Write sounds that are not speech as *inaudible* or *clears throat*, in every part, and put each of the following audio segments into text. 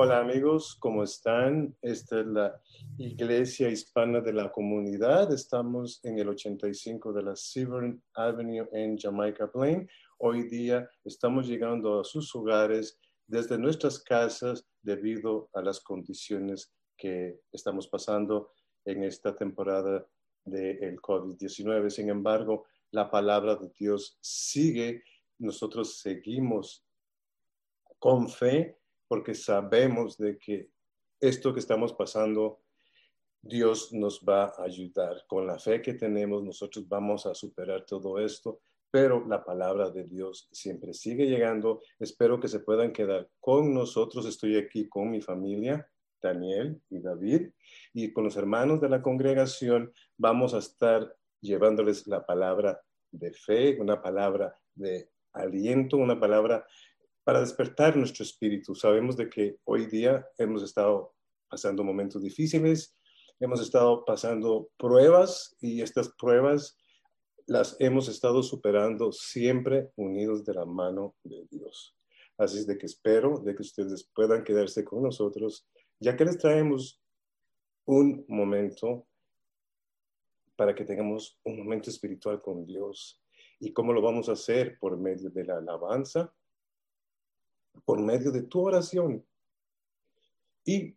Hola amigos, ¿cómo están? Esta es la Iglesia Hispana de la Comunidad. Estamos en el 85 de la Severn Avenue en Jamaica Plain. Hoy día estamos llegando a sus hogares desde nuestras casas debido a las condiciones que estamos pasando en esta temporada del COVID-19. Sin embargo, la palabra de Dios sigue. Nosotros seguimos con fe porque sabemos de que esto que estamos pasando, Dios nos va a ayudar. Con la fe que tenemos, nosotros vamos a superar todo esto, pero la palabra de Dios siempre sigue llegando. Espero que se puedan quedar con nosotros. Estoy aquí con mi familia, Daniel y David, y con los hermanos de la congregación vamos a estar llevándoles la palabra de fe, una palabra de aliento, una palabra para despertar nuestro espíritu. Sabemos de que hoy día hemos estado pasando momentos difíciles, hemos estado pasando pruebas y estas pruebas las hemos estado superando siempre unidos de la mano de Dios. Así es de que espero de que ustedes puedan quedarse con nosotros, ya que les traemos un momento para que tengamos un momento espiritual con Dios. ¿Y cómo lo vamos a hacer? Por medio de la alabanza, por medio de tu oración y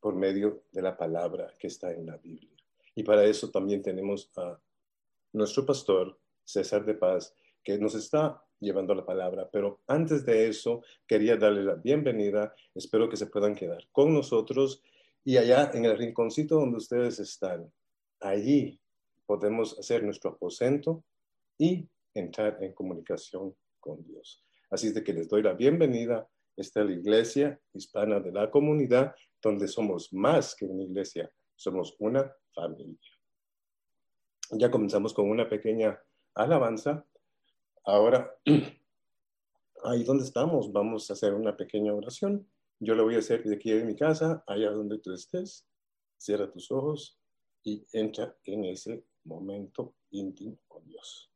por medio de la palabra que está en la Biblia. Y para eso también tenemos a nuestro pastor, César de Paz, que nos está llevando la palabra. Pero antes de eso, quería darle la bienvenida. Espero que se puedan quedar con nosotros. Y allá en el rinconcito donde ustedes están, allí podemos hacer nuestro aposento y entrar en comunicación con Dios. Así es de que les doy la bienvenida. Esta es la iglesia hispana de la comunidad, donde somos más que una iglesia, somos una familia. Ya comenzamos con una pequeña alabanza. Ahora, *clears throat* ahí donde estamos, vamos a hacer una pequeña oración. Yo lo voy a hacer de aquí en mi casa, allá donde tú estés. Cierra tus ojos y entra en ese momento íntimo con Dios.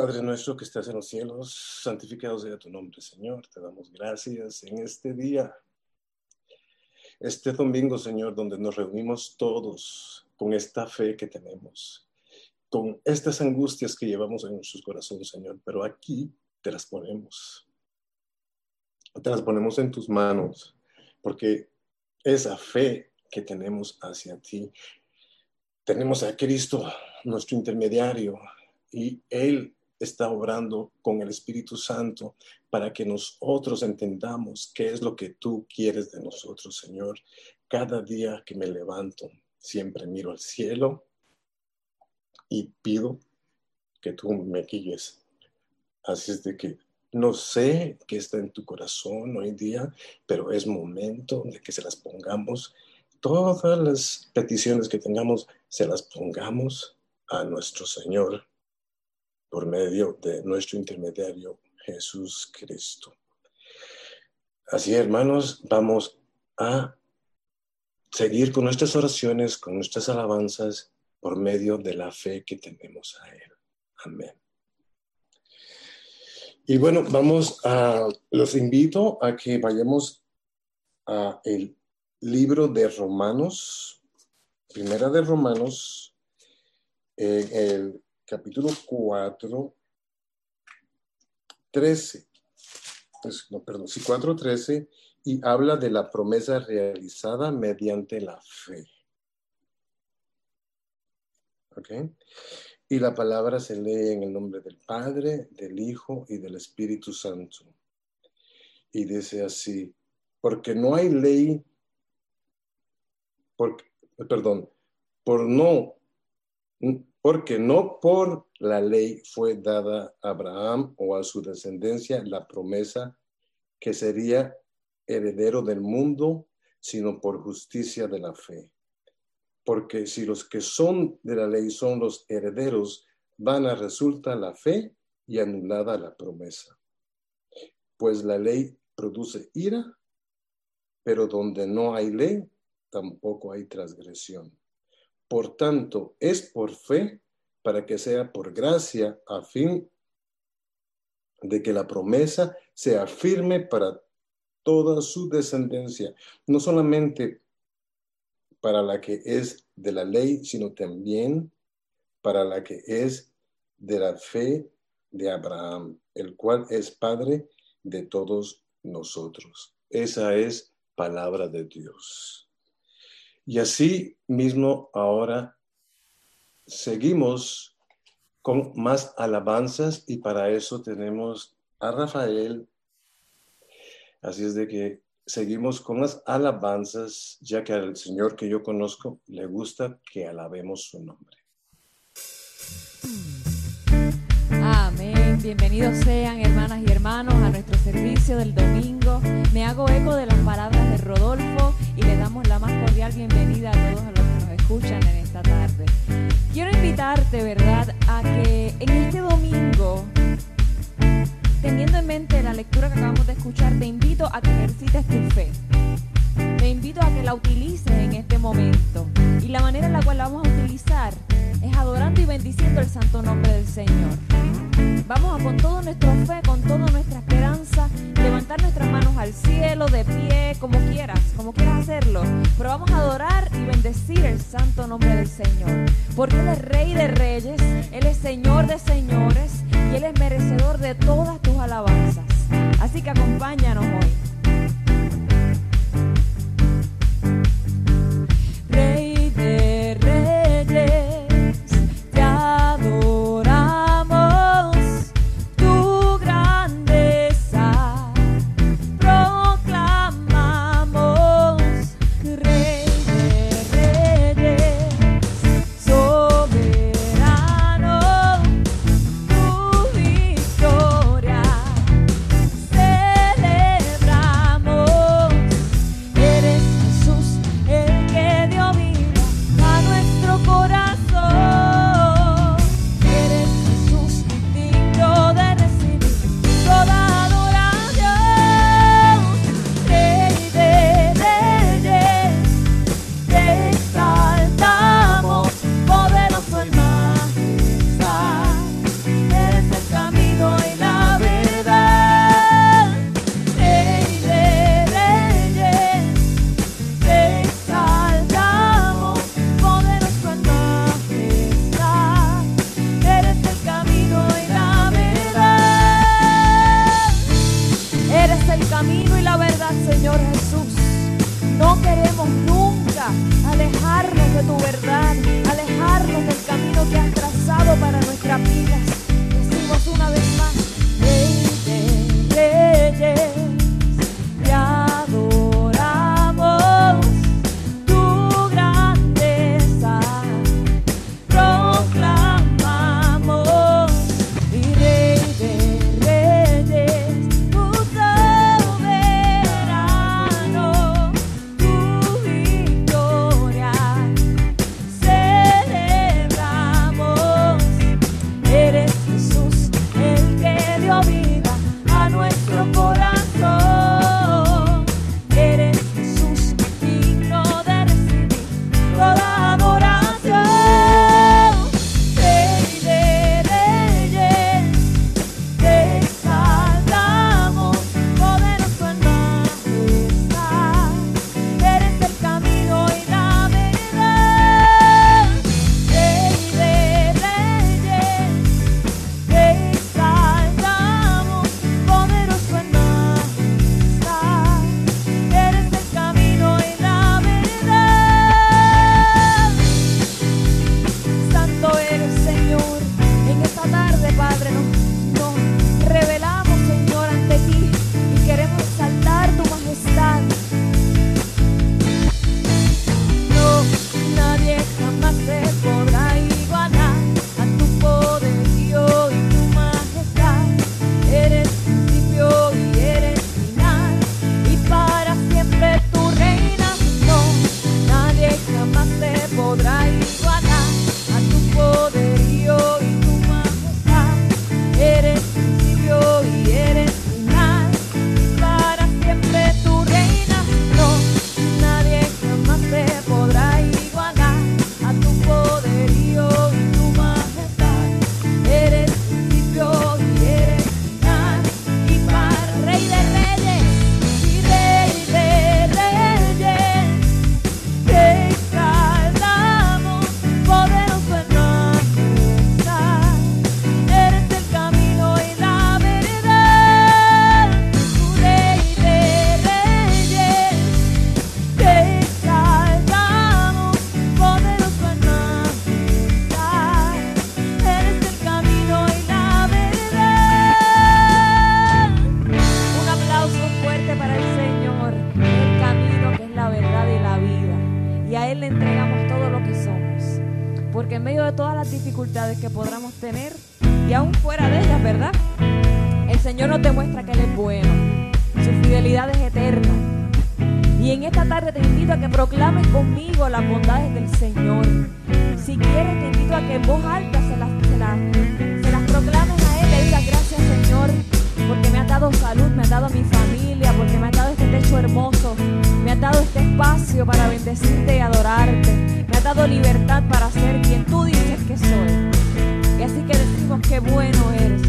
Padre nuestro que estás en los cielos, santificado sea tu nombre, Señor. Te damos gracias en este día, este domingo, Señor, donde nos reunimos todos con esta fe que tenemos, con estas angustias que llevamos en nuestros corazones, Señor. Pero aquí te las ponemos. Te las ponemos en tus manos, porque esa fe que tenemos hacia ti, tenemos a Cristo, nuestro intermediario, y Él está obrando con el Espíritu Santo para que nosotros entendamos qué es lo que tú quieres de nosotros, Señor. Cada día que me levanto, siempre miro al cielo y pido que tú me guíes. Así es de que no sé qué está en tu corazón hoy día, pero es momento de que se las pongamos. Todas las peticiones que tengamos, se las pongamos a nuestro Señor por medio de nuestro intermediario Jesús Cristo. Así, hermanos, vamos a seguir con nuestras oraciones, con nuestras alabanzas, por medio de la fe que tenemos a Él. Amén. Y bueno, vamos a, los invito a que vayamos a el libro de Romanos, primera de Romanos, en el capítulo 4, 13. Pues, no, perdón, sí, 4, 13, y habla de la promesa realizada mediante la fe. ¿Ok? Y la palabra se lee en el nombre del Padre, del Hijo y del Espíritu Santo. Y dice así, porque no hay ley, porque, perdón, por no porque no por la ley fue dada a Abraham o a su descendencia la promesa que sería heredero del mundo, sino por justicia de la fe. Porque si los que son de la ley son los herederos, van a resulta la fe y anulada la promesa. Pues la ley produce ira, pero donde no hay ley, tampoco hay transgresión. Por tanto, es por fe para que sea por gracia a fin de que la promesa sea firme para toda su descendencia, no solamente para la que es de la ley, sino también para la que es de la fe de Abraham, el cual es Padre de todos nosotros. Esa es palabra de Dios. Y así mismo ahora seguimos con más alabanzas y para eso tenemos a Rafael. Así es de que seguimos con las alabanzas, ya que al Señor que yo conozco le gusta que alabemos su nombre. Bienvenidos sean hermanas y hermanos a nuestro servicio del domingo. Me hago eco de las palabras de Rodolfo y le damos la más cordial bienvenida a todos los que nos escuchan en esta tarde. Quiero invitarte, ¿verdad?, a que en este domingo teniendo en mente la lectura que acabamos de escuchar, te invito a que ejercites tu fe. Te invito a que la utilices en este momento. Y la manera en la cual la vamos a utilizar es adorando y bendiciendo el santo nombre del Señor. Vamos a con toda nuestra fe, con toda nuestra esperanza, levantar nuestras manos al cielo, de pie, como quieras, como quieras hacerlo. Pero vamos a adorar y bendecir el santo nombre del Señor. Porque Él es Rey de Reyes, Él es Señor de Señores y Él es merecedor de todas tus alabanzas. Así que acompáñanos hoy. Él le entregamos todo lo que somos. Porque en medio de todas las dificultades que podamos tener, y aún fuera de ellas, ¿verdad? El Señor nos demuestra que Él es bueno. Su fidelidad es eterna. Y en esta tarde te invito a que proclames conmigo las bondades del Señor. Si quieres, te invito a que en voz alta se las, se las proclames a Él. Le digas gracias, Señor, porque me ha dado salud, me ha dado mi familia, porque me ha dado este techo hermoso, me ha dado este espacio para bendecirte y adorarte, me ha dado libertad para ser quien tú dices que soy. Y así que decimos que bueno eres,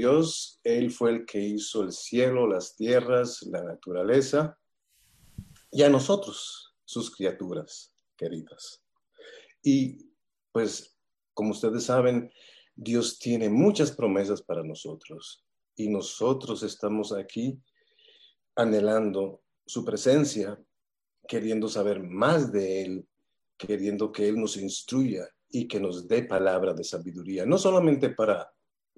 Dios, Él fue el que hizo el cielo, las tierras, la naturaleza, y a nosotros, sus criaturas queridas. Y pues, como ustedes saben, Dios tiene muchas promesas para nosotros y nosotros estamos aquí anhelando su presencia, queriendo saber más de Él, queriendo que Él nos instruya y que nos dé palabra de sabiduría, no solamente para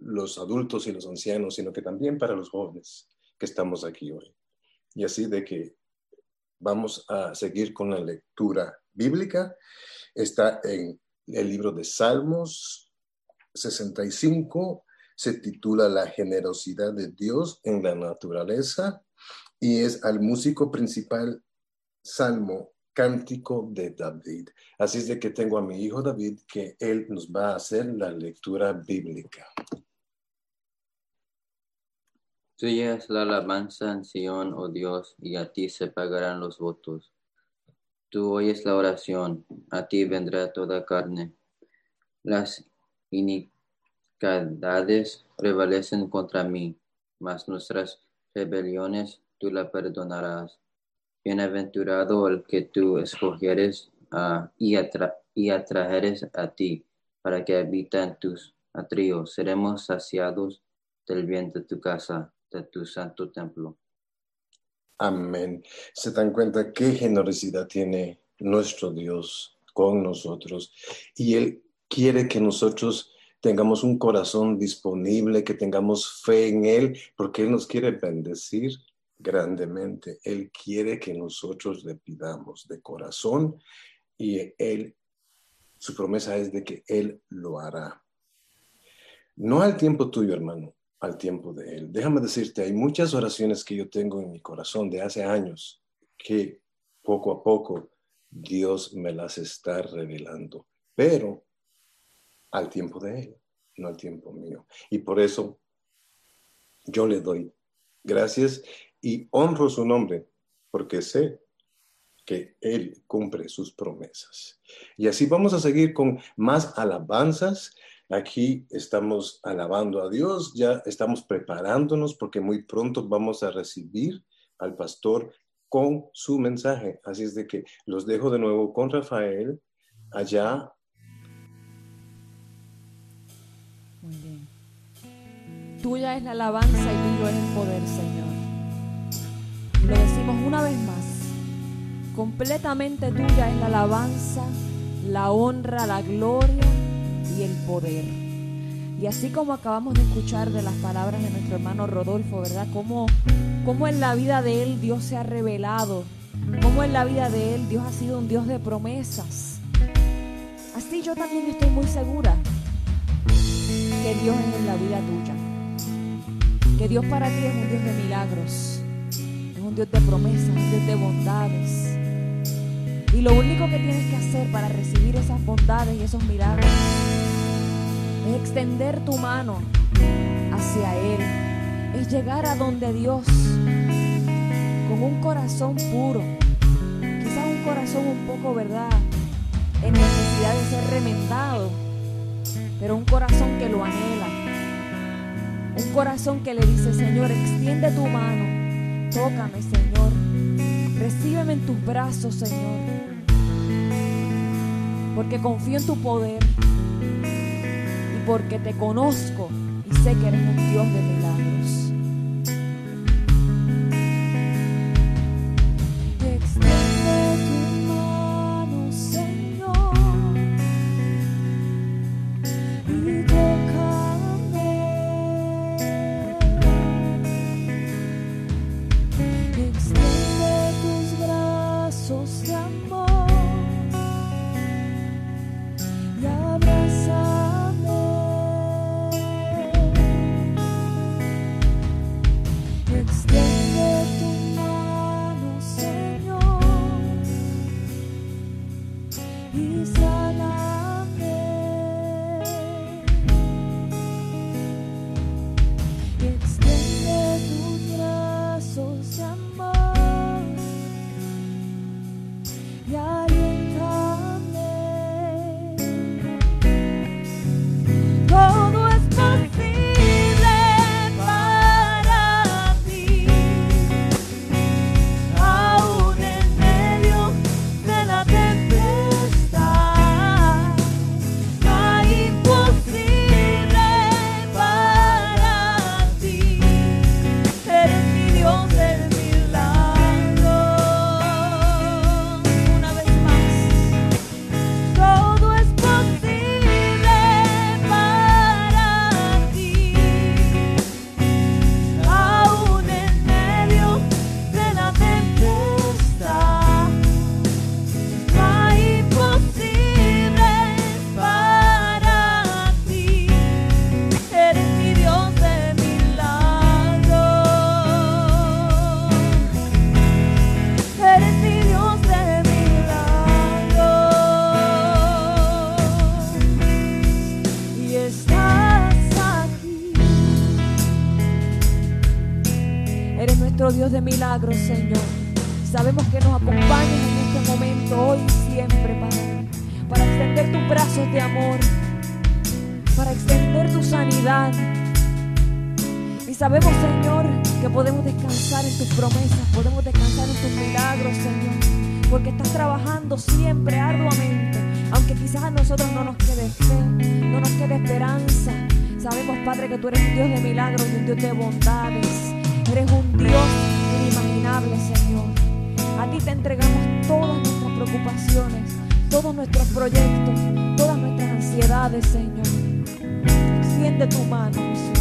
los adultos y los ancianos, sino que también para los jóvenes que estamos aquí hoy. Y así de que vamos a seguir con la lectura bíblica. Está en el libro de Salmos 65, se titula La generosidad de Dios en la naturaleza y es al músico principal Salmo Cántico de David. Así es de que tengo a mi hijo David que él nos va a hacer la lectura bíblica. Tuya es la alabanza en Sion, oh Dios, y a ti se pagarán los votos. Tú oyes la oración, a ti vendrá toda carne. Las iniquidades prevalecen contra mí, mas nuestras rebeliones tú la perdonarás. Bienaventurado el que tú escogieres y, y atrajeres a ti, para que habita en tus atrios. Seremos saciados del bien de tu casa de tu santo templo. Amén. Se dan cuenta qué generosidad tiene nuestro Dios con nosotros y Él quiere que nosotros tengamos un corazón disponible, que tengamos fe en Él, porque Él nos quiere bendecir grandemente. Él quiere que nosotros le pidamos de corazón y Él, su promesa es de que Él lo hará. No al tiempo tuyo, hermano, al tiempo de Él. Déjame decirte, hay muchas oraciones que yo tengo en mi corazón de hace años que poco a poco Dios me las está revelando, pero al tiempo de Él, no al tiempo mío. Y por eso yo le doy gracias y honro su nombre, porque sé que Él cumple sus promesas. Y así vamos a seguir con más alabanzas. Aquí estamos alabando a Dios, ya estamos preparándonos porque muy pronto vamos a recibir al pastor con su mensaje. Así es de que los dejo de nuevo con Rafael allá. Muy bien. Tuya es la alabanza y tuyo es el poder, Señor. Lo decimos una vez más. Completamente tuya es la alabanza, la honra, la gloria y el poder. Y así como acabamos de escuchar de las palabras de nuestro hermano Rodolfo, ¿verdad? Cómo, cómo en la vida de él Dios se ha revelado, cómo en la vida de él Dios ha sido un Dios de promesas. Así yo también estoy muy segura que Dios es en la vida tuya. Que Dios para ti es un Dios de milagros, es un Dios de promesas, un Dios de bondades. Y lo único que tienes que hacer para recibir esas bondades y esos milagros es extender tu mano hacia Él, es llegar a donde Dios con un corazón puro, quizás un corazón un poco, ¿verdad?, en necesidad de ser remendado, pero un corazón que lo anhela, un corazón que le dice, Señor, extiende tu mano, tócame, Señor, recíbeme en tus brazos, Señor, porque confío en tu poder porque te conozco y sé que eres un Dios de milagros. De milagros, Señor. Sabemos que nos acompañas en este momento, hoy y siempre, Padre, para extender tus brazos de amor, para extender tu sanidad. Y sabemos, Señor, que podemos descansar en tus promesas, podemos descansar en tus milagros, Señor, porque estás trabajando siempre arduamente, aunque quizás a nosotros no nos quede fe, no nos quede esperanza. Sabemos, Padre, que tú eres un Dios de milagros y un Dios de bondades. Eres un Dios Señor. A ti te entregamos todas nuestras preocupaciones, todos nuestros proyectos, todas nuestras ansiedades, Señor. Extiende tu mano, Jesús.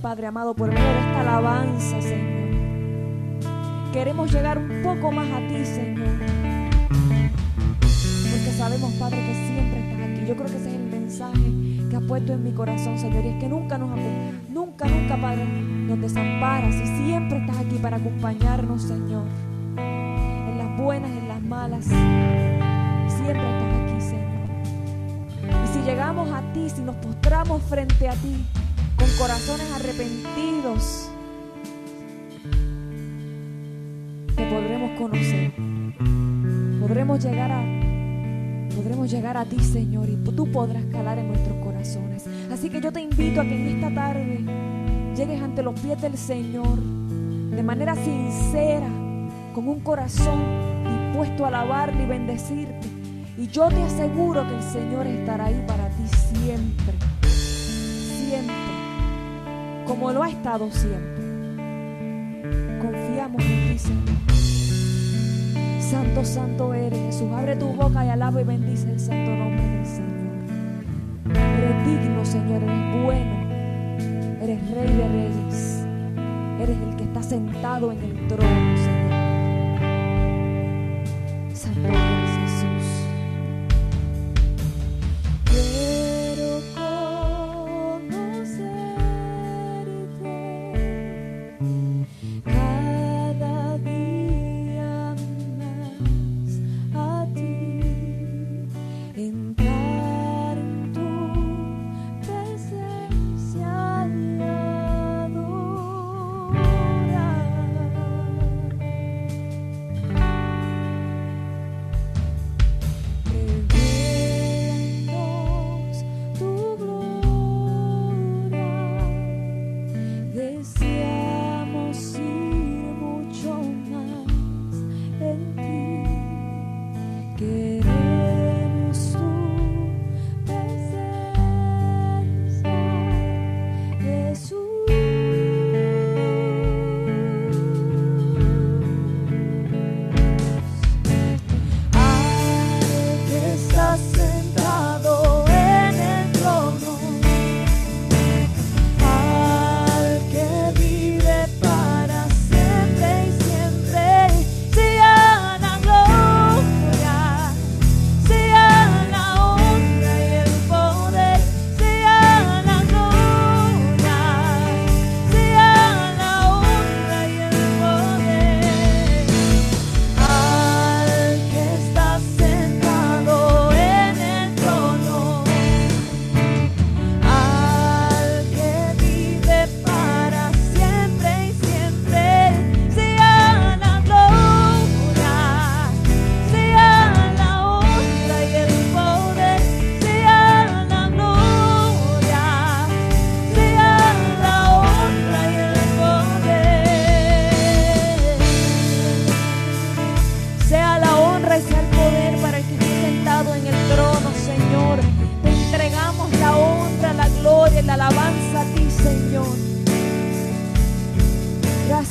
Padre amado, por medio de esta alabanza, Señor. Queremos llegar un poco más a ti, Señor. Porque sabemos, Padre, que siempre estás aquí. Yo creo que ese es el mensaje que has puesto en mi corazón, Señor. Y es que nunca nos nunca, nunca, Padre, nos desamparas y siempre estás aquí para acompañarnos, Señor. En las buenas, en las malas. Siempre estás aquí, Señor. Y si llegamos a ti, si nos postramos frente a ti, corazones arrepentidos, te podremos conocer. Podremos llegar a podremos llegar a ti, Señor, y tú podrás calar en nuestros corazones. Así que yo te invito a que en esta tarde llegues ante los pies del Señor de manera sincera, con un corazón dispuesto a alabarle y bendecirte. Y yo te aseguro que el Señor estará ahí para ti siempre, siempre, como lo ha estado siempre. Confiamos en ti, Señor. Santo, santo eres Jesús. Abre tu boca y alaba y bendice el santo nombre del Señor. Eres digno, Señor, eres bueno. Eres rey de reyes. Eres el que está sentado en el trono.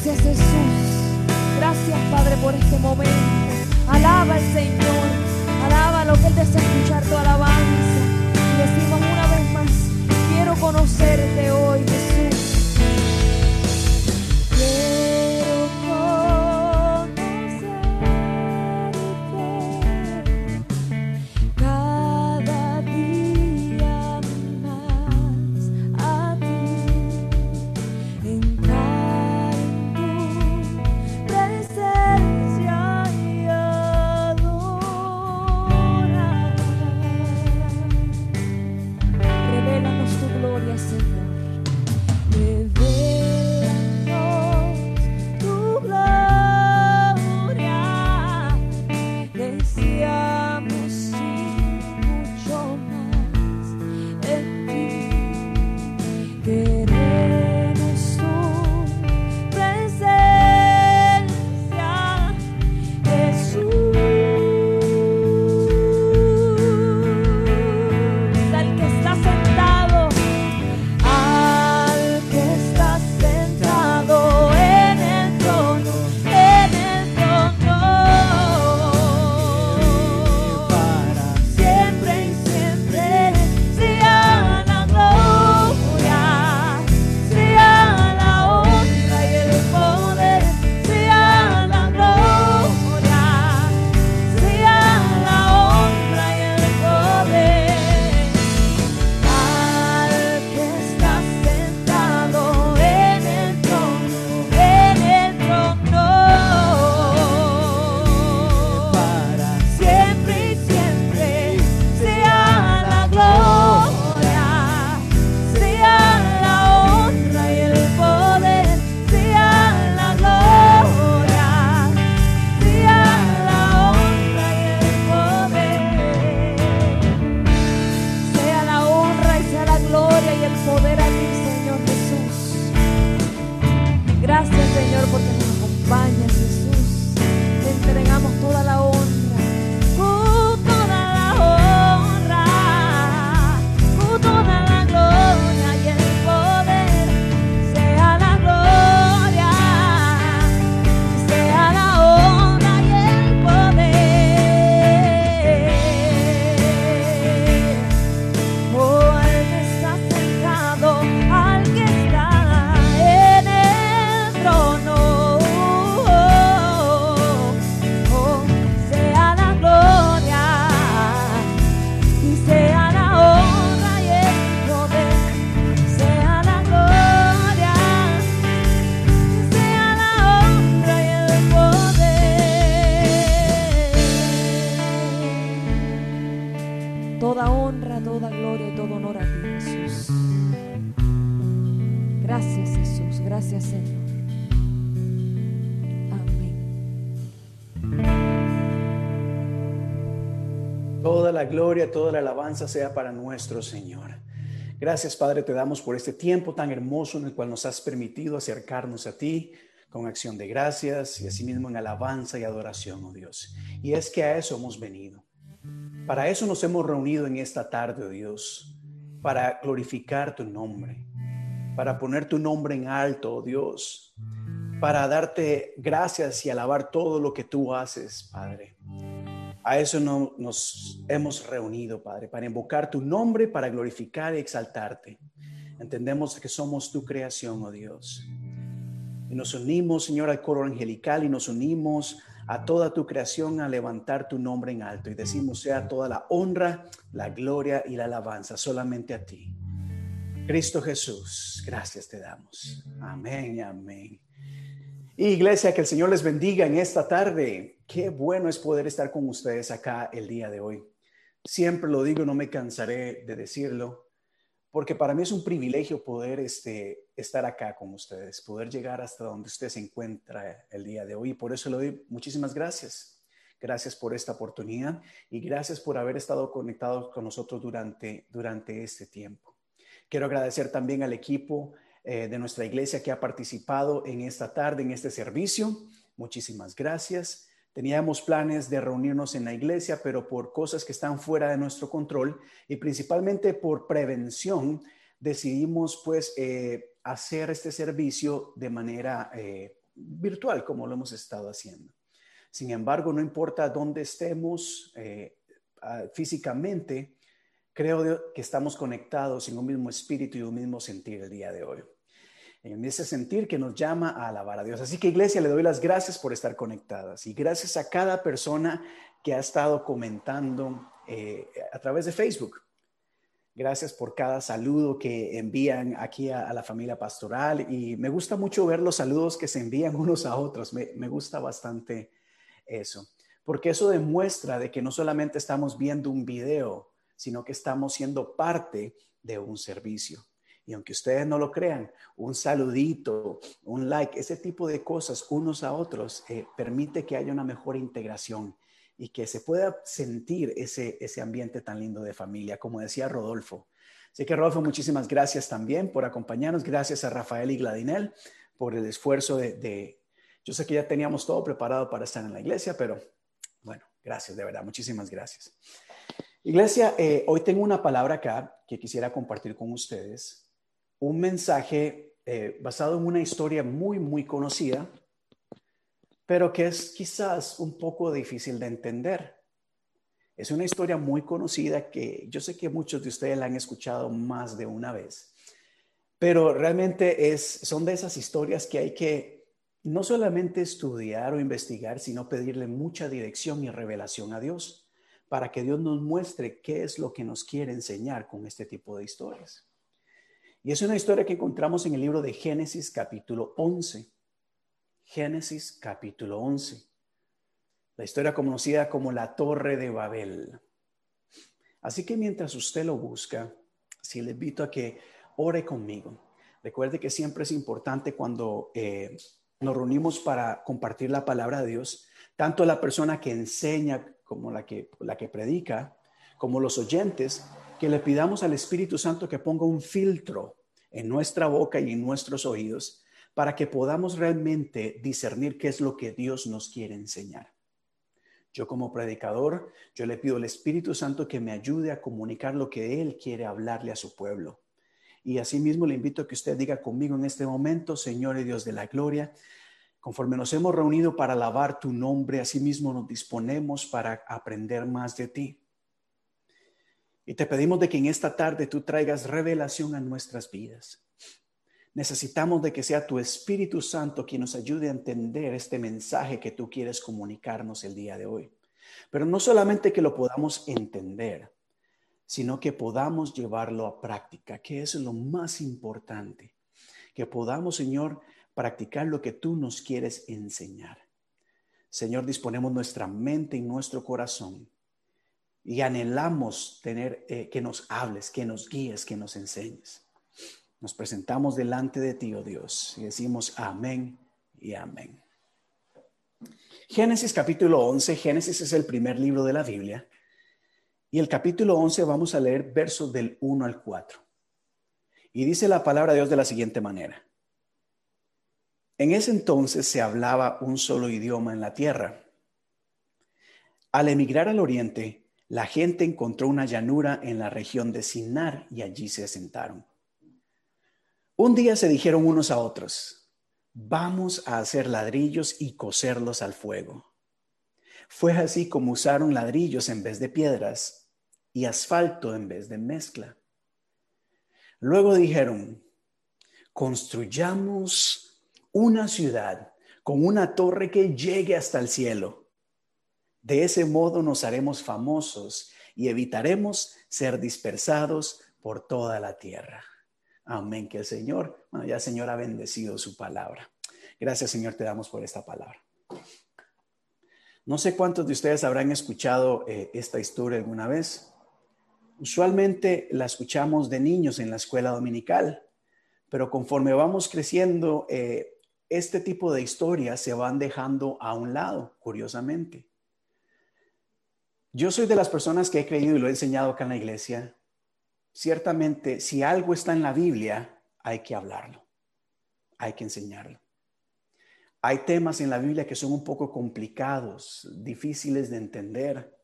Gracias Jesús. Gracias Padre por este momento. Alaba al Señor. Alaba lo que Él desea escuchar tu alabanza. Y decimos una vez más, quiero conocerte hoy gloria, toda la alabanza sea para nuestro Señor. Gracias, Padre, te damos por este tiempo tan hermoso en el cual nos has permitido acercarnos a ti con acción de gracias y asimismo en alabanza y adoración, oh Dios. Y es que a eso hemos venido. Para eso nos hemos reunido en esta tarde, oh Dios, para glorificar tu nombre, para poner tu nombre en alto, oh Dios, para darte gracias y alabar todo lo que tú haces, Padre. A eso no, nos hemos reunido, Padre, para invocar tu nombre, para glorificar y exaltarte. Entendemos que somos tu creación, oh Dios. Y nos unimos, Señor, al coro angelical y nos unimos a toda tu creación a levantar tu nombre en alto. Y decimos, sea toda la honra, la gloria y la alabanza solamente a ti. Cristo Jesús, gracias te damos. Amén, amén. Iglesia, que el Señor les bendiga en esta tarde. Qué bueno es poder estar con ustedes acá el día de hoy. Siempre lo digo, no me cansaré de decirlo, porque para mí es un privilegio poder este, estar acá con ustedes, poder llegar hasta donde usted se encuentra el día de hoy. Por eso le doy muchísimas gracias. Gracias por esta oportunidad y gracias por haber estado conectados con nosotros durante, durante este tiempo. Quiero agradecer también al equipo eh, de nuestra iglesia que ha participado en esta tarde, en este servicio. Muchísimas gracias. Teníamos planes de reunirnos en la iglesia, pero por cosas que están fuera de nuestro control y principalmente por prevención, decidimos pues eh, hacer este servicio de manera eh, virtual como lo hemos estado haciendo. Sin embargo, no importa dónde estemos ah, físicamente, creo que estamos conectados en un mismo espíritu y un mismo sentir el día de hoy. En ese sentir que nos llama a alabar a Dios. Así que iglesia, le doy las gracias por estar conectadas y gracias a cada persona que ha estado comentando eh, a través de Facebook. Gracias por cada saludo que envían aquí a, la familia pastoral y me gusta mucho ver los saludos que se envían unos a otros. Me, me, gusta bastante eso, porque eso demuestra de que no solamente estamos viendo un video, sino que estamos siendo parte de un servicio. Y aunque ustedes no lo crean, un saludito, un like, ese tipo de cosas unos a otros eh, permite que haya una mejor integración y que se pueda sentir ese, ese ambiente tan lindo de familia, como decía Rodolfo. Así que Rodolfo, muchísimas gracias también por acompañarnos. Gracias a Rafael y Gladinel por el esfuerzo de, yo sé que ya teníamos todo preparado para estar en la iglesia, pero bueno, gracias, de verdad, muchísimas gracias. Iglesia, eh, hoy tengo una palabra acá que quisiera compartir con ustedes, un mensaje eh, basado en una historia muy, muy conocida pero que es quizás un poco difícil de entender. Es una historia muy conocida que yo sé que muchos de ustedes la han escuchado más de una vez, pero realmente es, son de esas historias que hay que no solamente estudiar o investigar, sino pedirle mucha dirección y revelación a Dios para que Dios nos muestre qué es lo que nos quiere enseñar con este tipo de historias. Y es una historia que encontramos en el libro de Génesis capítulo 11. Génesis capítulo 11. La historia conocida como la Torre de Babel. Así que mientras usted lo busca, si le invito a que ore conmigo. Recuerde que siempre es importante cuando eh, nos reunimos para compartir la palabra de Dios, tanto la persona que enseña como la que, la que predica, como los oyentes, que le pidamos al Espíritu Santo que ponga un filtro en nuestra boca y en nuestros oídos para que podamos realmente discernir qué es lo que Dios nos quiere enseñar. Yo como predicador, yo le pido al Espíritu Santo que me ayude a comunicar lo que Él quiere hablarle a su pueblo. Y asimismo le invito a que usted diga conmigo en este momento, Señor y Dios de la gloria, conforme nos hemos reunido para alabar tu nombre, asimismo nos disponemos para aprender más de ti. Y te pedimos de que en esta tarde tú traigas revelación a nuestras vidas. Necesitamos de que sea tu Espíritu Santo quien nos ayude a entender este mensaje que tú quieres comunicarnos el día de hoy. Pero no solamente que lo podamos entender, sino que podamos llevarlo a práctica, que es lo más importante. Que podamos, Señor, practicar lo que tú nos quieres enseñar. Señor, disponemos nuestra mente y nuestro corazón y anhelamos tener eh, que nos hables, que nos guíes, que nos enseñes. Nos presentamos delante de ti, oh Dios, y decimos amén y amén. Génesis capítulo 11, Génesis es el primer libro de la Biblia, y el capítulo 11 vamos a leer versos del 1 al 4. Y dice la palabra de Dios de la siguiente manera. En ese entonces se hablaba un solo idioma en la tierra. Al emigrar al oriente, la gente encontró una llanura en la región de Sinar y allí se asentaron. Un día se dijeron unos a otros, vamos a hacer ladrillos y coserlos al fuego. Fue así como usaron ladrillos en vez de piedras y asfalto en vez de mezcla. Luego dijeron, construyamos una ciudad con una torre que llegue hasta el cielo. De ese modo nos haremos famosos y evitaremos ser dispersados por toda la tierra. Amén. Que el Señor, bueno, ya el Señor ha bendecido su palabra. Gracias, Señor, te damos por esta palabra. No sé cuántos de ustedes habrán escuchado eh, esta historia alguna vez. Usualmente la escuchamos de niños en la escuela dominical, pero conforme vamos creciendo, eh, este tipo de historias se van dejando a un lado, curiosamente. Yo soy de las personas que he creído y lo he enseñado acá en la iglesia, ciertamente si algo está en la Biblia, hay que hablarlo, hay que enseñarlo. Hay temas en la Biblia que son un poco complicados, difíciles de entender,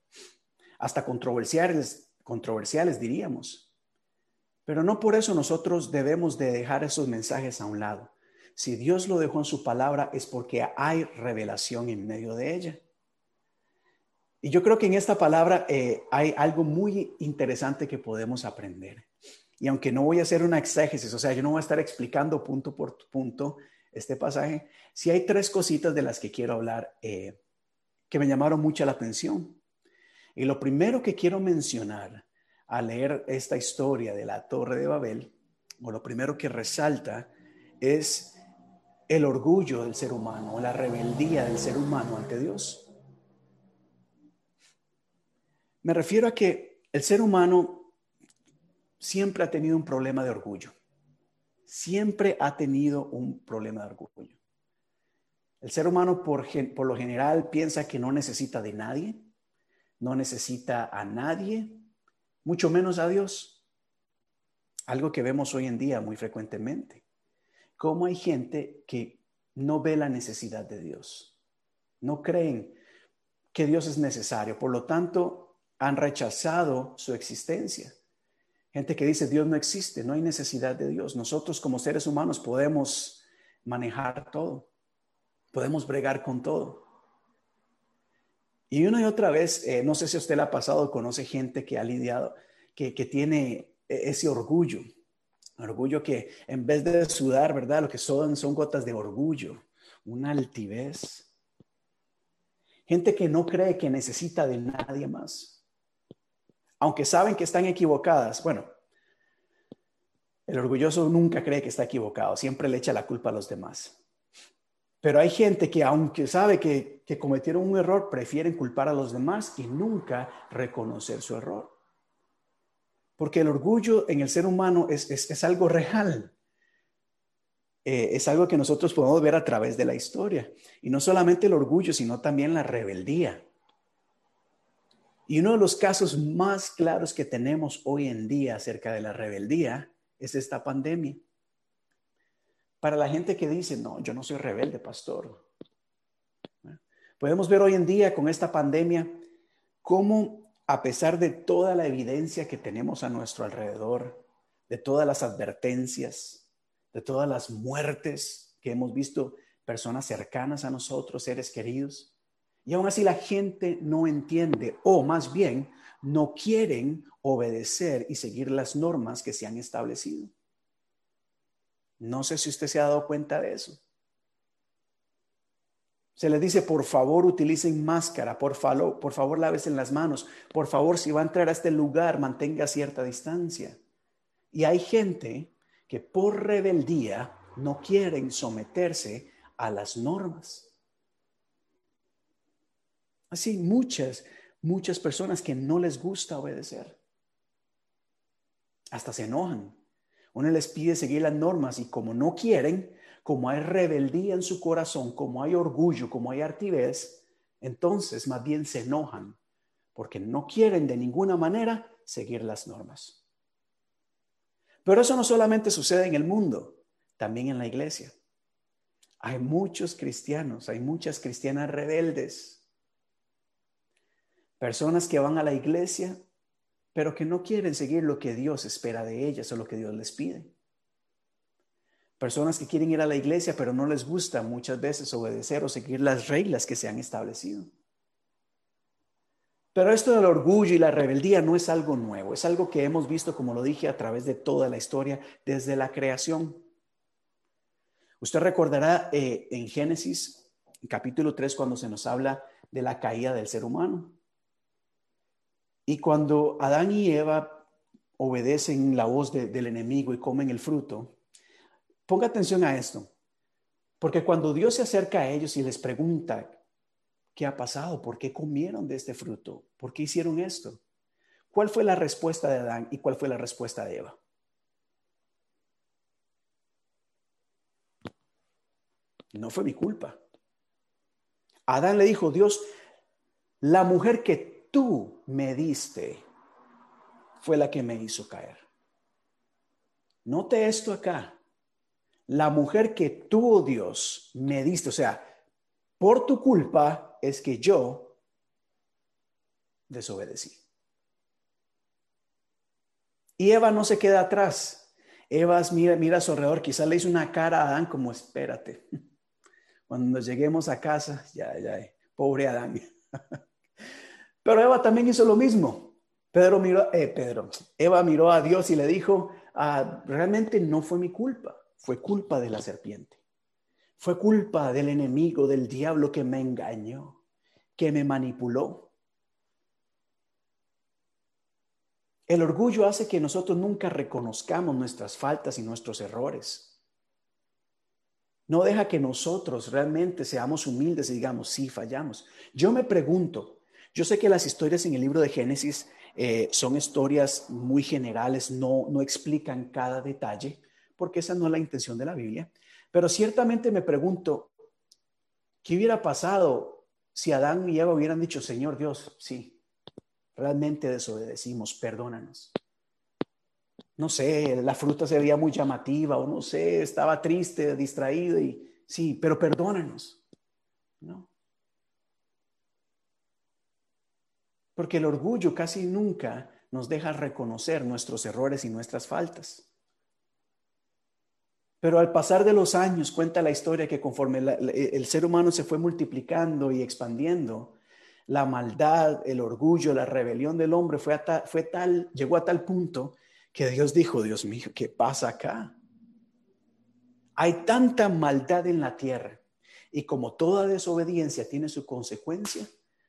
hasta controversiales, diríamos. Pero no por eso nosotros debemos de dejar esos mensajes a un lado, si Dios lo dejó en su palabra es porque hay revelación en medio de ella. Y yo creo que en esta palabra eh, hay algo muy interesante que podemos aprender. Y aunque no voy a hacer una exégesis, o sea, yo no voy a estar explicando punto por punto este pasaje, sí hay tres cositas de las que quiero hablar eh, que me llamaron mucho la atención. Y lo primero que quiero mencionar al leer esta historia de la Torre de Babel, o lo primero que resalta, es el orgullo del ser humano, la rebeldía del ser humano ante Dios. Me refiero a que el ser humano siempre ha tenido un problema de orgullo. Siempre ha tenido un problema de orgullo. El ser humano por, lo general piensa que no necesita de nadie, no necesita a nadie, mucho menos a Dios. Algo que vemos hoy en día muy frecuentemente. Cómo hay gente que no ve la necesidad de Dios. No creen que Dios es necesario. Por lo tanto, han rechazado su existencia. Gente que dice, Dios no existe, no hay necesidad de Dios. Nosotros como seres humanos podemos manejar todo. Podemos bregar con todo. Y una y otra vez, eh, no sé si usted le ha pasado, conoce gente que ha lidiado, que, tiene e, ese orgullo, orgullo que en vez de sudar, ¿verdad? Lo que son son gotas de orgullo, una altivez. Gente que no cree que necesita de nadie más. Aunque saben que están equivocadas. Bueno, el orgulloso nunca cree que está equivocado, siempre le echa la culpa a los demás. Pero hay gente que aunque sabe que, cometieron un error, prefieren culpar a los demás y nunca reconocer su error. Porque el orgullo en el ser humano es, algo real. Eh, es algo que nosotros podemos ver a través de la historia. Y no solamente el orgullo, sino también la rebeldía. Y uno de los casos más claros que tenemos hoy en día acerca de la rebeldía es esta pandemia. Para la gente que dice, no, yo no soy rebelde, pastor. Podemos ver hoy en día con esta pandemia cómo, a pesar de toda la evidencia que tenemos a nuestro alrededor, de todas las advertencias, de todas las muertes que hemos visto, personas cercanas a nosotros, seres queridos, y aún así la gente no entiende, o más bien, no quieren obedecer y seguir las normas que se han establecido. No sé si usted se ha dado cuenta de eso. Se le dice, por favor, utilicen máscara, por favor, por favor, en las manos, por favor, si va a entrar a este lugar, mantenga cierta distancia. Y hay gente que por rebeldía no quieren someterse a las normas. Así, muchas, muchas personas que no les gusta obedecer. Hasta se enojan. Uno les pide seguir las normas y como no quieren, como hay rebeldía en su corazón, como hay orgullo, como hay artivez, entonces más bien se enojan porque no quieren de ninguna manera seguir las normas. Pero eso no solamente sucede en el mundo, también en la iglesia. Hay muchos cristianos, hay muchas cristianas rebeldes, personas que van a la iglesia pero que no quieren seguir lo que Dios espera de ellas o lo que Dios les pide. Personas que quieren ir a la iglesia, pero no les gusta muchas veces obedecer o seguir las reglas que se han establecido. Pero esto del orgullo y la rebeldía no es algo nuevo, es algo que hemos visto, como lo dije, a través de toda la historia, desde la creación. Usted recordará eh, en Génesis, capítulo 3, cuando se nos habla de la caída del ser humano. Y cuando Adán y Eva obedecen la voz del enemigo y comen el fruto, ponga atención a esto, porque cuando Dios se acerca a ellos y les pregunta, ¿qué ha pasado? ¿Por qué comieron de este fruto? ¿Por qué hicieron esto? ¿Cuál fue la respuesta de Adán y cuál fue la respuesta de Eva? No fue mi culpa. Adán le dijo, Dios, la mujer que tú me diste fue la que me hizo caer. Note esto acá. La mujer que tú, oh Dios, me diste, o sea, por tu culpa es que yo desobedecí. Y Eva no se queda atrás. Eva mira, mira a su alrededor, quizás le hizo una cara a Adán como espérate. *laughs* Cuando lleguemos a casa, ya, ya, pobre Adán. *laughs* Pero Eva también hizo lo mismo. Pedro miró, eh, Pedro, Eva miró a Dios y le dijo, ah, realmente no fue mi culpa, fue culpa de la serpiente. Fue culpa del enemigo, del diablo que me engañó, que me manipuló. El orgullo hace que nosotros nunca reconozcamos nuestras faltas y nuestros errores. No deja que nosotros realmente seamos humildes y digamos, sí, fallamos. Yo me pregunto, yo sé que las historias en el libro de Génesis eh, son historias muy generales, no, no explican cada detalle, porque esa no es la intención de la Biblia. Pero ciertamente me pregunto, ¿qué hubiera pasado si Adán y Eva hubieran dicho, Señor Dios, sí, realmente desobedecimos, perdónanos? No sé, la fruta se veía muy llamativa o no sé, estaba triste, distraído y sí, pero perdónanos. No. Porque el orgullo casi nunca nos deja reconocer nuestros errores y nuestras faltas. Pero al pasar de los años, cuenta la historia que conforme el ser humano se fue multiplicando y expandiendo, la maldad, el orgullo, la rebelión del hombre fue, fue tal, llegó a tal punto que Dios dijo, Dios mío, ¿qué pasa acá? Hay tanta maldad en la tierra y como toda desobediencia tiene su consecuencia,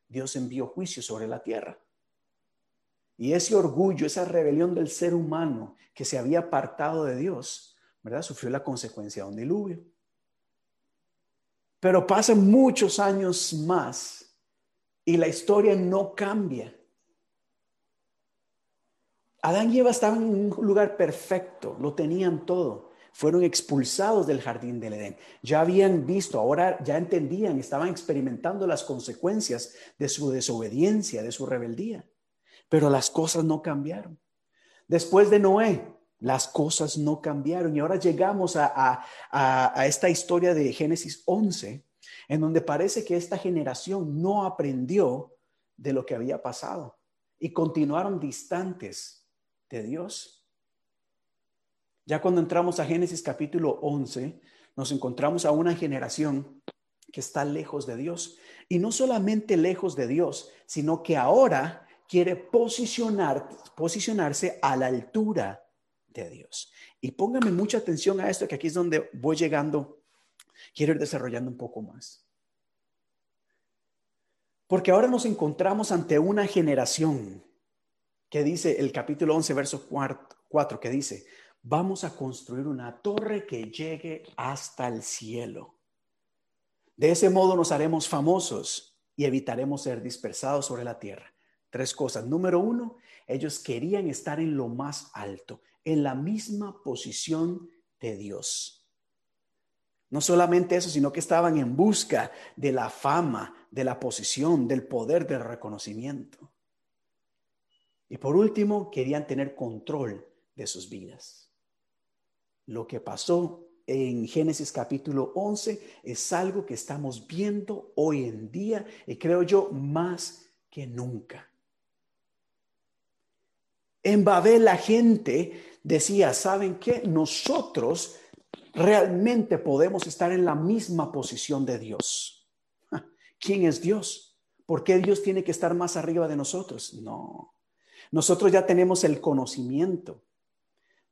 Dios envió juicio sobre la tierra. Y ese orgullo, esa rebelión del ser humano que se había apartado de Dios, ¿verdad? Sufrió la consecuencia de un diluvio. Pero pasan muchos años más y la historia no cambia. Adán y Eva estaban en un lugar perfecto, lo tenían todo fueron expulsados del jardín del Edén. Ya habían visto, ahora ya entendían, estaban experimentando las consecuencias de su desobediencia, de su rebeldía. Pero las cosas no cambiaron. Después de Noé, las cosas no cambiaron. Y ahora llegamos a, a esta historia de Génesis 11, en donde parece que esta generación no aprendió de lo que había pasado y continuaron distantes de Dios. Ya cuando entramos a Génesis capítulo 11, nos encontramos a una generación que está lejos de Dios. Y no solamente lejos de Dios, sino que ahora quiere posicionar, posicionarse a la altura de Dios. Y póngame mucha atención a esto, que aquí es donde voy llegando, quiero ir desarrollando un poco más. Porque ahora nos encontramos ante una generación que dice el capítulo 11, verso 4, que dice, vamos a construir una torre que llegue hasta el cielo. De ese modo nos haremos famosos y evitaremos ser dispersados sobre la tierra. Tres cosas. Número uno, ellos querían estar en lo más alto, en la misma posición de Dios. No solamente eso, sino que estaban en busca de la fama, de la posición, del poder, del reconocimiento. Y por último, querían tener control de sus vidas. Lo que pasó en Génesis capítulo 11 es algo que estamos viendo hoy en día y creo yo más que nunca. En Babel la gente decía, ¿saben qué? Nosotros realmente podemos estar en la misma posición de Dios. *laughs* ¿Quién es Dios? ¿Por qué Dios tiene que estar más arriba de nosotros? No. Nosotros ya tenemos el conocimiento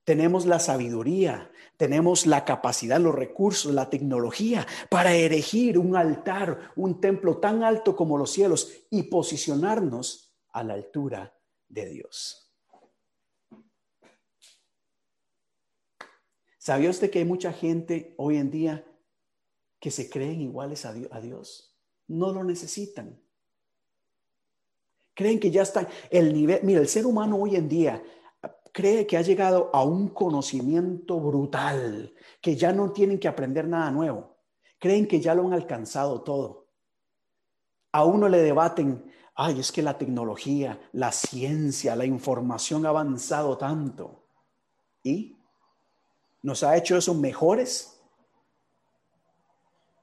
tenemos la sabiduría, tenemos la capacidad, los recursos, la tecnología para erigir un altar, un templo tan alto como los cielos y posicionarnos a la altura de Dios. ¿Sabía usted que hay mucha gente hoy en día que se creen iguales a Dios? No lo necesitan. Creen que ya están, el nivel, mira, el ser humano hoy en día cree que ha llegado a un conocimiento brutal, que ya no tienen que aprender nada nuevo. Creen que ya lo han alcanzado todo. A uno le debaten, ay, es que la tecnología, la ciencia, la información ha avanzado tanto. ¿Y nos ha hecho eso mejores?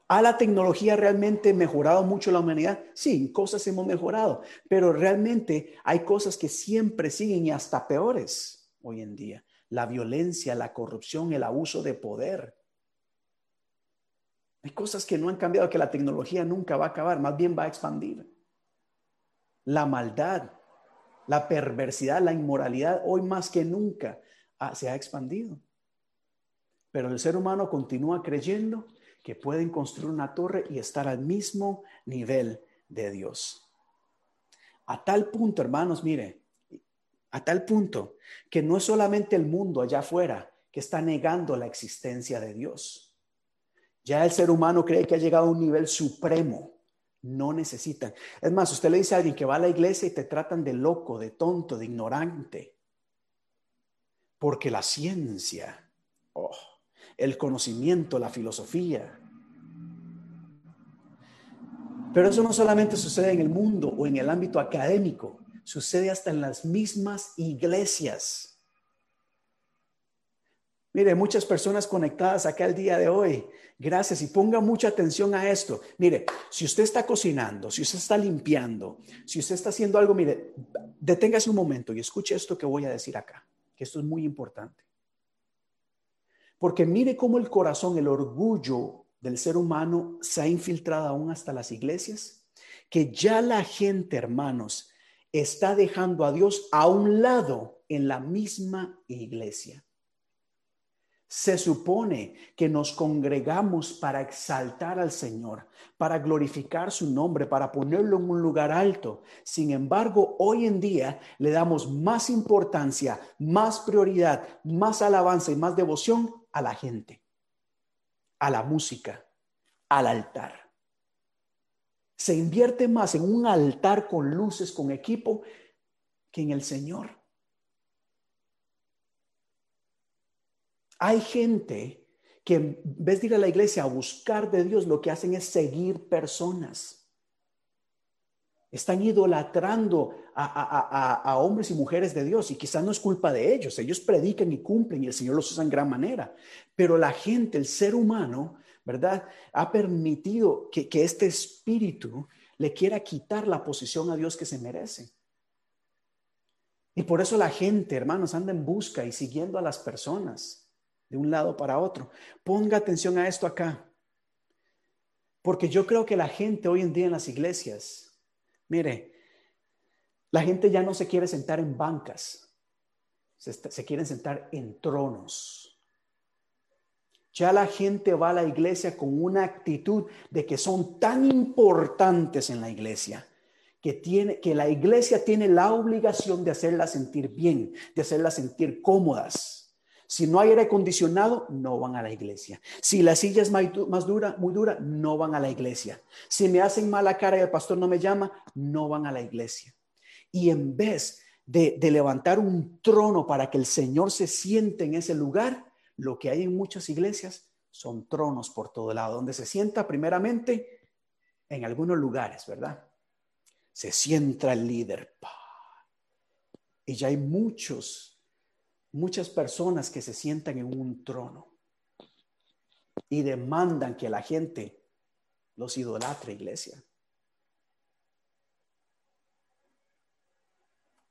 ¿Ha la tecnología realmente mejorado mucho la humanidad? Sí, cosas hemos mejorado, pero realmente hay cosas que siempre siguen y hasta peores hoy en día. la violencia, la corrupción, el abuso de poder. Hay cosas que no han cambiado, que la tecnología nunca va a acabar, más bien va a expandir. La maldad, la perversidad, la inmoralidad, hoy más que nunca ah, se ha expandido. Pero el ser humano continúa creyendo que pueden construir una torre y estar al mismo nivel de Dios. A tal punto, hermanos, mire, a tal punto que no es solamente el mundo allá afuera que está negando la existencia de Dios. Ya el ser humano cree que ha llegado a un nivel supremo. No necesitan. Es más, usted le dice a alguien que va a la iglesia y te tratan de loco, de tonto, de ignorante. Porque la ciencia, oh, el conocimiento, la filosofía. Pero eso no solamente sucede en el mundo o en el ámbito académico, sucede hasta en las mismas iglesias. Mire, muchas personas conectadas acá el día de hoy. Gracias y ponga mucha atención a esto. Mire, si usted está cocinando, si usted está limpiando, si usted está haciendo algo, mire, deténgase un momento y escuche esto que voy a decir acá, que esto es muy importante. Porque mire cómo el corazón, el orgullo del ser humano se ha infiltrado aún hasta las iglesias, que ya la gente, hermanos, está dejando a Dios a un lado en la misma iglesia. Se supone que nos congregamos para exaltar al Señor, para glorificar su nombre, para ponerlo en un lugar alto. Sin embargo, hoy en día le damos más importancia, más prioridad, más alabanza y más devoción a la gente, a la música, al altar. Se invierte más en un altar con luces, con equipo, que en el Señor. Hay gente que en vez de ir a la iglesia a buscar de Dios, lo que hacen es seguir personas. Están idolatrando a, hombres y mujeres de Dios y quizás no es culpa de ellos. Ellos predican y cumplen y el Señor los usa en gran manera. Pero la gente, el ser humano, ¿verdad? Ha permitido que, este espíritu le quiera quitar la posición a Dios que se merece. Y por eso la gente, hermanos, anda en busca y siguiendo a las personas de un lado para otro. Ponga atención a esto acá. Porque yo creo que la gente hoy en día en las iglesias, Mire, la gente ya no se quiere sentar en bancas, se, quieren sentar en tronos. Ya la gente va a la iglesia con una actitud de que son tan importantes en la iglesia, que, tiene, que la iglesia tiene la obligación de hacerlas sentir bien, de hacerlas sentir cómodas. Si no hay aire acondicionado, no van a la iglesia. Si la silla es más dura, muy dura, no van a la iglesia. Si me hacen mala cara y el pastor no me llama, no van a la iglesia. Y en vez de, de levantar un trono para que el Señor se siente en ese lugar, lo que hay en muchas iglesias son tronos por todo lado, donde se sienta primeramente en algunos lugares, ¿verdad? Se sienta el líder. Y ya hay muchos muchas personas que se sientan en un trono y demandan que la gente los idolatre, iglesia.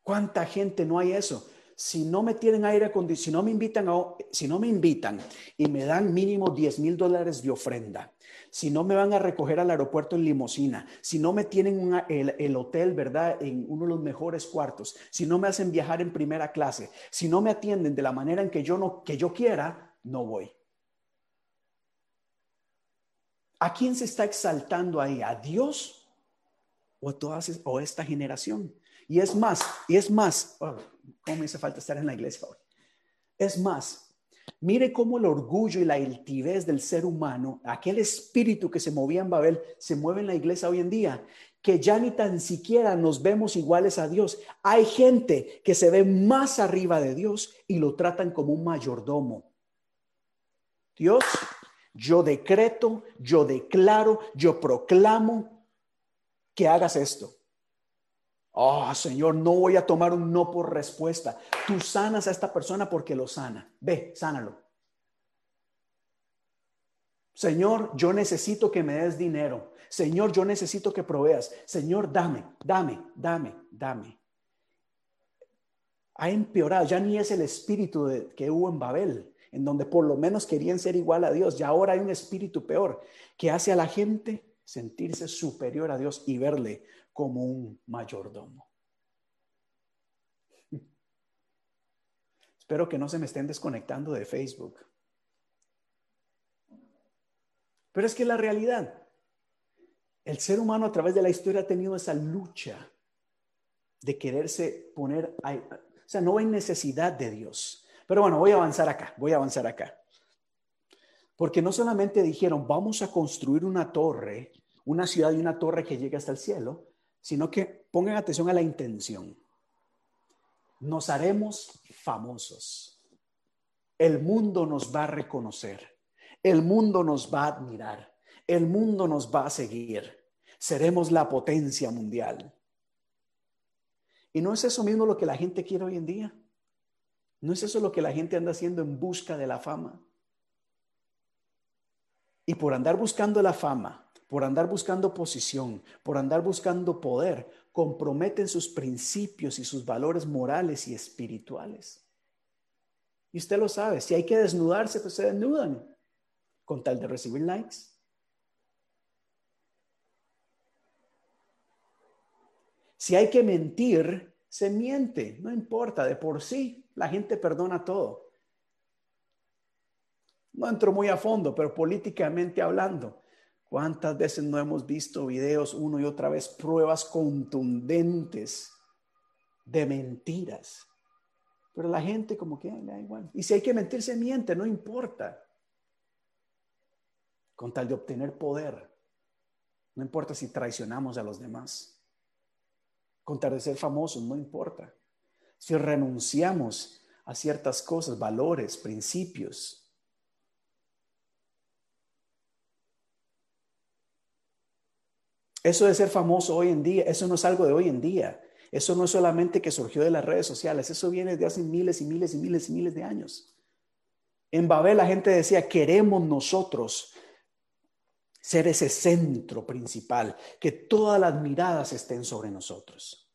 ¿Cuánta gente no hay eso? Si no me tienen aire acondicionado, si no me invitan, si no me invitan y me dan mínimo 10 mil dólares de ofrenda, si no me van a recoger al aeropuerto en limosina, si no me tienen el, hotel, ¿verdad? En uno de los mejores cuartos, si no me hacen viajar en primera clase, si no me atienden de la manera en que yo, no, que yo quiera, no voy. ¿A quién se está exaltando ahí? ¿A Dios o a todas o esta generación? Y es más, y es más, oh, ¿cómo me hace falta estar en la iglesia hoy? Es más, Mire cómo el orgullo y la altivez del ser humano, aquel espíritu que se movía en Babel, se mueve en la iglesia hoy en día, que ya ni tan siquiera nos vemos iguales a Dios. Hay gente que se ve más arriba de Dios y lo tratan como un mayordomo. Dios, yo decreto, yo declaro, yo proclamo que hagas esto. Oh, Señor, no voy a tomar un no por respuesta. Tú sanas a esta persona porque lo sana. Ve, sánalo. Señor, yo necesito que me des dinero. Señor, yo necesito que proveas. Señor, dame, dame, dame, dame. ha empeorado, ya ni es el espíritu que hubo en Babel, en donde por lo menos querían ser igual a Dios, ya ahora hay un espíritu peor que hace a la gente sentirse superior a Dios y verle como un mayordomo. Espero que no se me estén desconectando de Facebook. Pero es que la realidad, el ser humano a través de la historia ha tenido esa lucha de quererse poner, o sea, no hay necesidad de Dios. Pero bueno, voy a avanzar acá, voy a avanzar acá. Porque no solamente dijeron, vamos a construir una torre, una ciudad y una torre que llegue hasta el cielo, sino que pongan atención a la intención. Nos haremos famosos. El mundo nos va a reconocer. El mundo nos va a admirar. El mundo nos va a seguir. Seremos la potencia mundial. ¿Y no es eso mismo lo que la gente quiere hoy en día? ¿No es eso lo que la gente anda haciendo en busca de la fama? Y por andar buscando la fama, por andar buscando posición, por andar buscando poder, comprometen sus principios y sus valores morales y espirituales. Y usted lo sabe, si hay que desnudarse, pues se desnudan con tal de recibir likes. Si hay que mentir, se miente, no importa, de por sí la gente perdona todo. No entro muy a fondo, pero políticamente hablando, ¿cuántas veces no hemos visto videos uno y otra vez, pruebas contundentes de mentiras? Pero la gente como que le da igual. Y si hay que mentir, se miente, no importa. Con tal de obtener poder. No importa si traicionamos a los demás contar de ser famosos, no importa. Si renunciamos a ciertas cosas, valores, principios. Eso de ser famoso hoy en día, eso no es algo de hoy en día. Eso no es solamente que surgió de las redes sociales, eso viene de hace miles y miles y miles y miles de años. En Babel la gente decía, queremos nosotros ser ese centro principal, que todas las miradas estén sobre nosotros.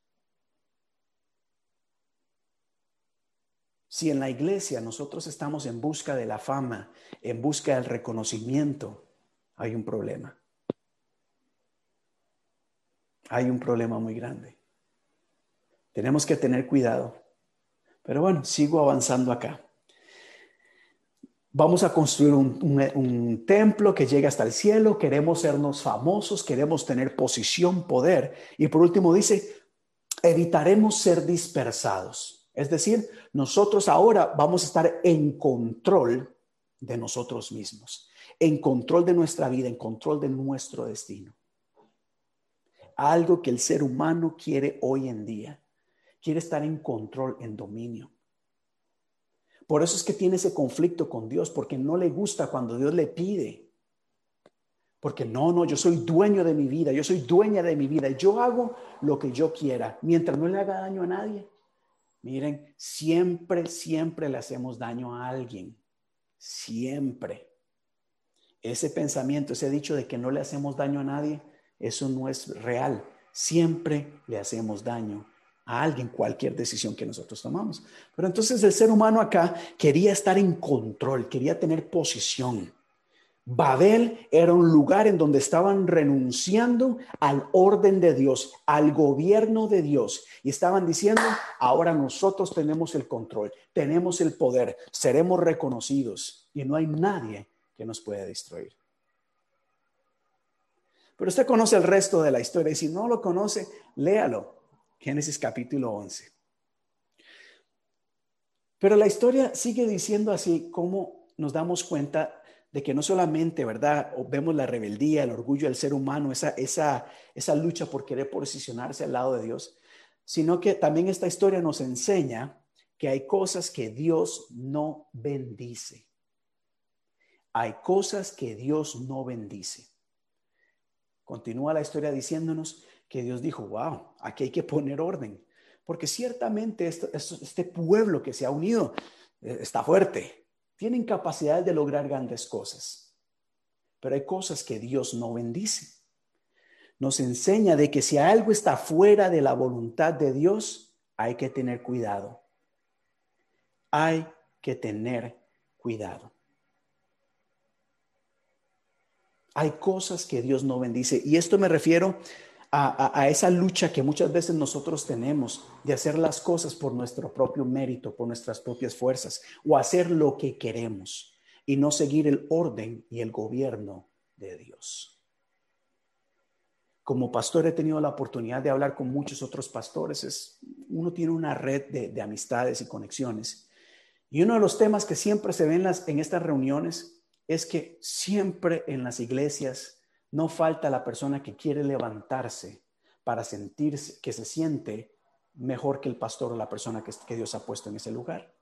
Si en la iglesia nosotros estamos en busca de la fama, en busca del reconocimiento, hay un problema. Hay un problema muy grande. Tenemos que tener cuidado. Pero bueno, sigo avanzando acá. Vamos a construir un, templo que llegue hasta el cielo, queremos sernos famosos, queremos tener posición, poder. Y por último dice, evitaremos ser dispersados. Es decir, nosotros ahora vamos a estar en control de nosotros mismos, en control de nuestra vida, en control de nuestro destino. Algo que el ser humano quiere hoy en día. Quiere estar en control, en dominio. Por eso es que tiene ese conflicto con Dios, porque no le gusta cuando Dios le pide. Porque no, no, yo soy dueño de mi vida, yo soy dueña de mi vida, yo hago lo que yo quiera, mientras no le haga daño a nadie. Miren, siempre, siempre le hacemos daño a alguien, siempre. Ese pensamiento, ese dicho de que no le hacemos daño a nadie, eso no es real. Siempre le hacemos daño a alguien cualquier decisión que nosotros tomamos. Pero entonces el ser humano acá quería estar en control, quería tener posición. Babel era un lugar en donde estaban renunciando al orden de Dios, al gobierno de Dios, y estaban diciendo, ahora nosotros tenemos el control, tenemos el poder, seremos reconocidos y no hay nadie que nos pueda destruir. Pero usted conoce el resto de la historia y si no lo conoce, léalo. Génesis capítulo 11. Pero la historia sigue diciendo así como nos damos cuenta de que no solamente, ¿verdad? Vemos la rebeldía, el orgullo del ser humano, esa, esa, esa lucha por querer posicionarse al lado de Dios, sino que también esta historia nos enseña que hay cosas que Dios no bendice. Hay cosas que Dios no bendice. Continúa la historia diciéndonos que Dios dijo, wow, aquí hay que poner orden, porque ciertamente este, pueblo que se ha unido eh, está fuerte, tienen capacidad de lograr grandes cosas, pero hay cosas que Dios no bendice. Nos enseña de que si algo está fuera de la voluntad de Dios, hay que tener cuidado. Hay que tener cuidado. Hay cosas que Dios no bendice. Y esto me refiero a, esa lucha que muchas veces nosotros tenemos de hacer las cosas por nuestro propio mérito, por nuestras propias fuerzas, o hacer lo que queremos y no seguir el orden y el gobierno de Dios. Como pastor he tenido la oportunidad de hablar con muchos otros pastores. Es, uno tiene una red de, amistades y conexiones. Y uno de los temas que siempre se ven en estas reuniones es que siempre en las iglesias no falta la persona que quiere levantarse para sentirse que se siente mejor que el pastor o la persona que, Dios ha puesto en ese lugar.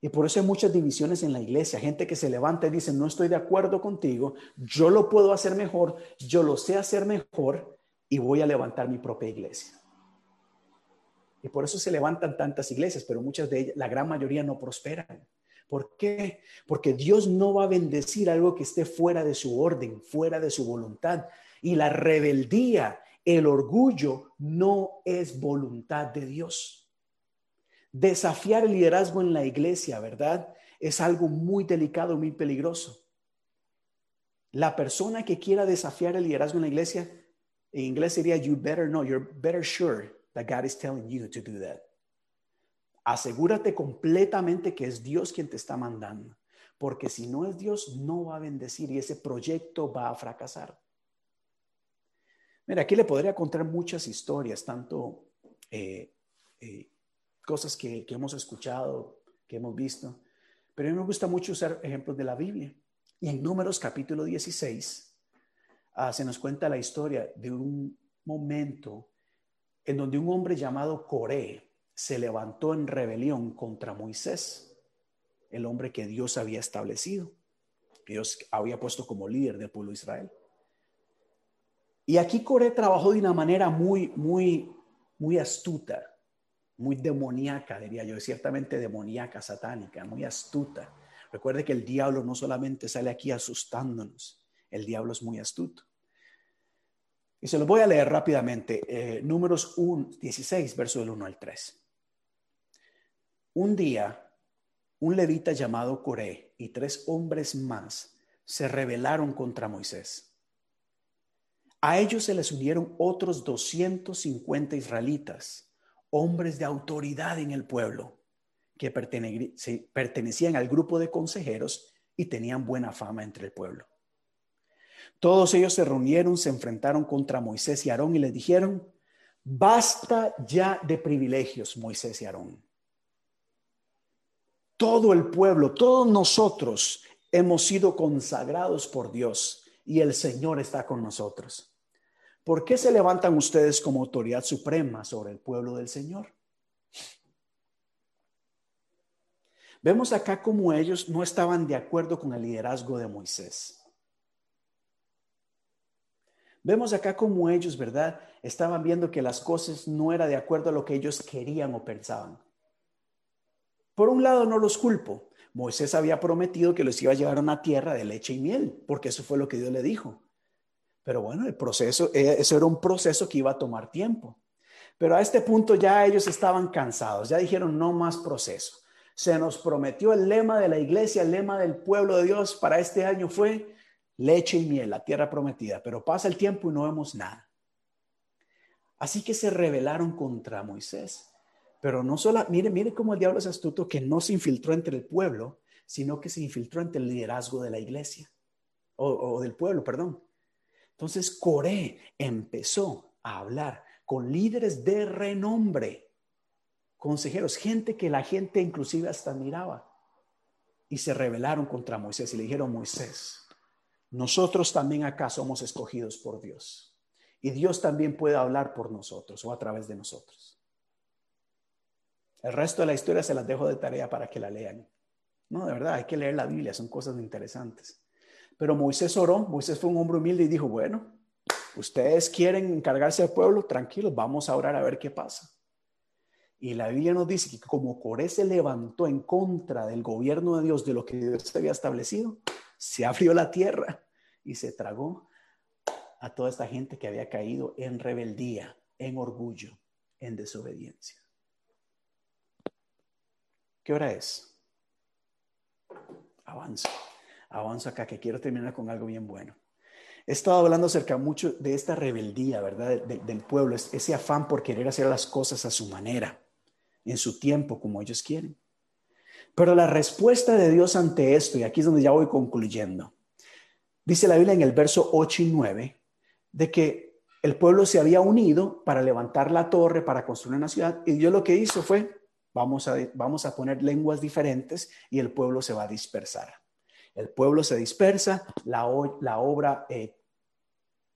Y por eso hay muchas divisiones en la iglesia, gente que se levanta y dice, no estoy de acuerdo contigo, yo lo puedo hacer mejor, yo lo sé hacer mejor y voy a levantar mi propia iglesia. Y por eso se levantan tantas iglesias, pero muchas de ellas, la gran mayoría no prosperan. ¿Por qué? Porque Dios no va a bendecir algo que esté fuera de su orden, fuera de su voluntad. Y la rebeldía, el orgullo, no es voluntad de Dios. Desafiar el liderazgo en la iglesia, ¿verdad? Es algo muy delicado, muy peligroso. La persona que quiera desafiar el liderazgo en la iglesia, en inglés sería, you better know, you're better sure that God is telling you to do that asegúrate completamente que es Dios quien te está mandando, porque si no es Dios, no va a bendecir y ese proyecto va a fracasar. Mira, aquí le podría contar muchas historias, tanto eh, eh, cosas que, hemos escuchado, que hemos visto, pero a mí me gusta mucho usar ejemplos de la Biblia. Y en Números capítulo 16 ah, se nos cuenta la historia de un momento en donde un hombre llamado Coré, se levantó en rebelión contra Moisés, el hombre que Dios había establecido, que Dios había puesto como líder del pueblo de Israel. Y aquí Coré trabajó de una manera muy, muy, muy astuta, muy demoníaca, diría yo, ciertamente demoníaca, satánica, muy astuta. Recuerde que el diablo no solamente sale aquí asustándonos, el diablo es muy astuto. Y se lo voy a leer rápidamente. Eh, números 1, 16, verso del 1 al 3. Un día, un levita llamado Coré y tres hombres más se rebelaron contra Moisés. A ellos se les unieron otros 250 israelitas, hombres de autoridad en el pueblo, que pertenecían al grupo de consejeros y tenían buena fama entre el pueblo. Todos ellos se reunieron, se enfrentaron contra Moisés y Aarón y les dijeron, basta ya de privilegios, Moisés y Aarón todo el pueblo, todos nosotros hemos sido consagrados por Dios y el Señor está con nosotros. ¿Por qué se levantan ustedes como autoridad suprema sobre el pueblo del Señor? Vemos acá como ellos no estaban de acuerdo con el liderazgo de Moisés. Vemos acá como ellos, ¿verdad? Estaban viendo que las cosas no eran de acuerdo a lo que ellos querían o pensaban. Por un lado, no los culpo. Moisés había prometido que los iba a llevar a una tierra de leche y miel, porque eso fue lo que Dios le dijo. Pero bueno, el proceso, eh, eso era un proceso que iba a tomar tiempo. Pero a este punto ya ellos estaban cansados, ya dijeron no más proceso. Se nos prometió el lema de la iglesia, el lema del pueblo de Dios para este año fue leche y miel, la tierra prometida, pero pasa el tiempo y no vemos nada. Así que se rebelaron contra Moisés. Pero no solo, mire, mire cómo el diablo es astuto que no se infiltró entre el pueblo, sino que se infiltró entre el liderazgo de la iglesia, o, del pueblo, perdón. Entonces Coré empezó a hablar con líderes de renombre, consejeros, gente que la gente inclusive hasta miraba. Y se rebelaron contra Moisés y le dijeron, Moisés, nosotros también acá somos escogidos por Dios. Y Dios también puede hablar por nosotros o a través de nosotros. El resto de la historia se las dejo de tarea para que la lean. No, de verdad, hay que leer la Biblia, son cosas interesantes. Pero Moisés oró, Moisés fue un hombre humilde y dijo, bueno, ustedes quieren encargarse del pueblo, tranquilos, vamos a orar a ver qué pasa. Y la Biblia nos dice que como Coré se levantó en contra del gobierno de Dios, de lo que Dios había establecido, se abrió la tierra y se tragó a toda esta gente que había caído en rebeldía, en orgullo, en desobediencia. ¿Qué hora es? Avanza, avanza acá, que quiero terminar con algo bien bueno. He estado hablando acerca mucho de esta rebeldía, ¿verdad? del pueblo, ese afán por querer hacer las cosas a su manera, en su tiempo, como ellos quieren. Pero la respuesta de Dios ante esto, y aquí es donde ya voy concluyendo, dice la Biblia en el verso 8 y 9, de que el pueblo se había unido para levantar la torre, para construir una ciudad, y Dios lo que hizo fue, vamos a, vamos a poner lenguas diferentes y el pueblo se va a dispersar. El pueblo se dispersa, la, obra, eh,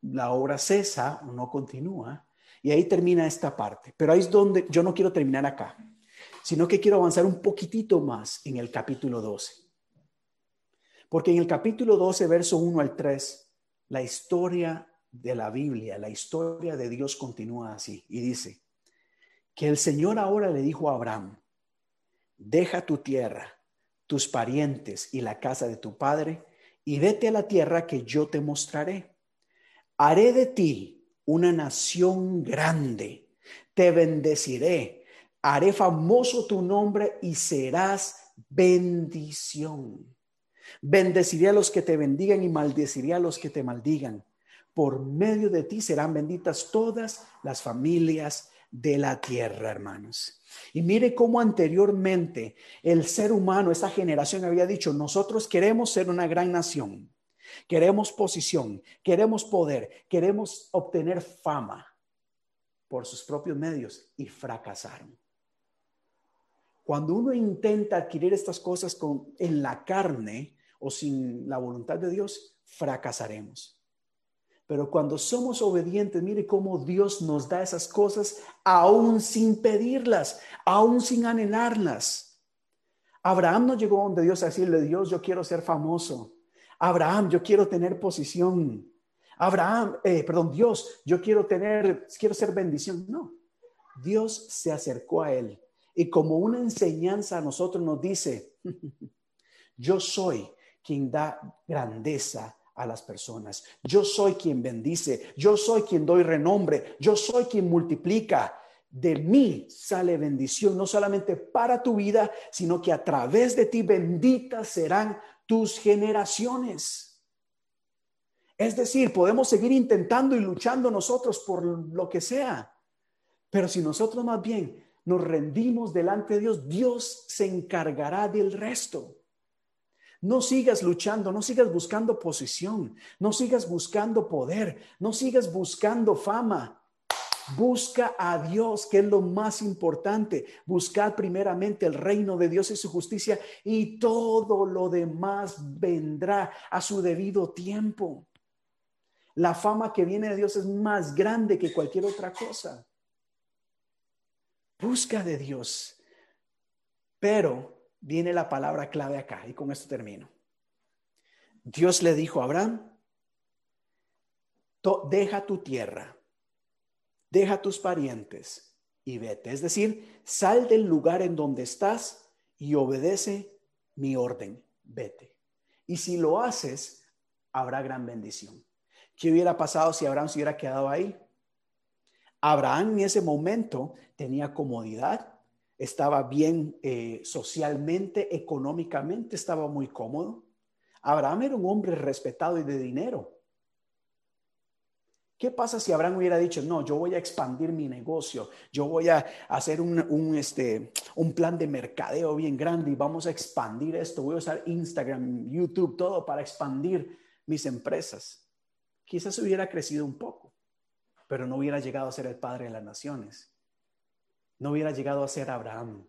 la obra cesa, no continúa, y ahí termina esta parte. Pero ahí es donde yo no quiero terminar acá, sino que quiero avanzar un poquitito más en el capítulo 12. Porque en el capítulo 12, verso 1 al 3, la historia de la Biblia, la historia de Dios continúa así y dice que el Señor ahora le dijo a Abraham, deja tu tierra tus parientes y la casa de tu padre, y vete a la tierra que yo te mostraré. Haré de ti una nación grande, te bendeciré, haré famoso tu nombre y serás bendición. Bendeciré a los que te bendigan y maldeciré a los que te maldigan. Por medio de ti serán benditas todas las familias de la tierra, hermanos. Y mire cómo anteriormente el ser humano, esa generación había dicho, nosotros queremos ser una gran nación, queremos posición, queremos poder, queremos obtener fama por sus propios medios y fracasaron. Cuando uno intenta adquirir estas cosas con, en la carne o sin la voluntad de Dios, fracasaremos. Pero cuando somos obedientes, mire cómo Dios nos da esas cosas aún sin pedirlas, aún sin anhelarlas. Abraham no llegó donde Dios a decirle, Dios, yo quiero ser famoso. Abraham, yo quiero tener posición. Abraham, eh, perdón, Dios, yo quiero tener, quiero ser bendición. No, Dios se acercó a él y como una enseñanza a nosotros nos dice, *laughs* yo soy quien da grandeza a las personas. Yo soy quien bendice, yo soy quien doy renombre, yo soy quien multiplica. De mí sale bendición, no solamente para tu vida, sino que a través de ti benditas serán tus generaciones. Es decir, podemos seguir intentando y luchando nosotros por lo que sea, pero si nosotros más bien nos rendimos delante de Dios, Dios se encargará del resto. No sigas luchando, no sigas buscando posición, no sigas buscando poder, no sigas buscando fama. Busca a Dios, que es lo más importante. Buscad primeramente el reino de Dios y su justicia y todo lo demás vendrá a su debido tiempo. La fama que viene de Dios es más grande que cualquier otra cosa. Busca de Dios. Pero viene la palabra clave acá y con esto termino. Dios le dijo a Abraham, deja tu tierra, deja tus parientes y vete. Es decir, sal del lugar en donde estás y obedece mi orden, vete. Y si lo haces, habrá gran bendición. ¿Qué hubiera pasado si Abraham se hubiera quedado ahí? Abraham en ese momento tenía comodidad, estaba bien eh, socialmente, económicamente, estaba muy cómodo. Abraham era un hombre respetado y de dinero. ¿Qué pasa si Abraham hubiera dicho, no, yo voy a expandir mi negocio, yo voy a hacer un, este, un plan de mercadeo bien grande y vamos a expandir esto, voy a usar Instagram, YouTube, todo para expandir mis empresas? Quizás hubiera crecido un poco, pero no hubiera llegado a ser el padre de las naciones no hubiera llegado a ser Abraham.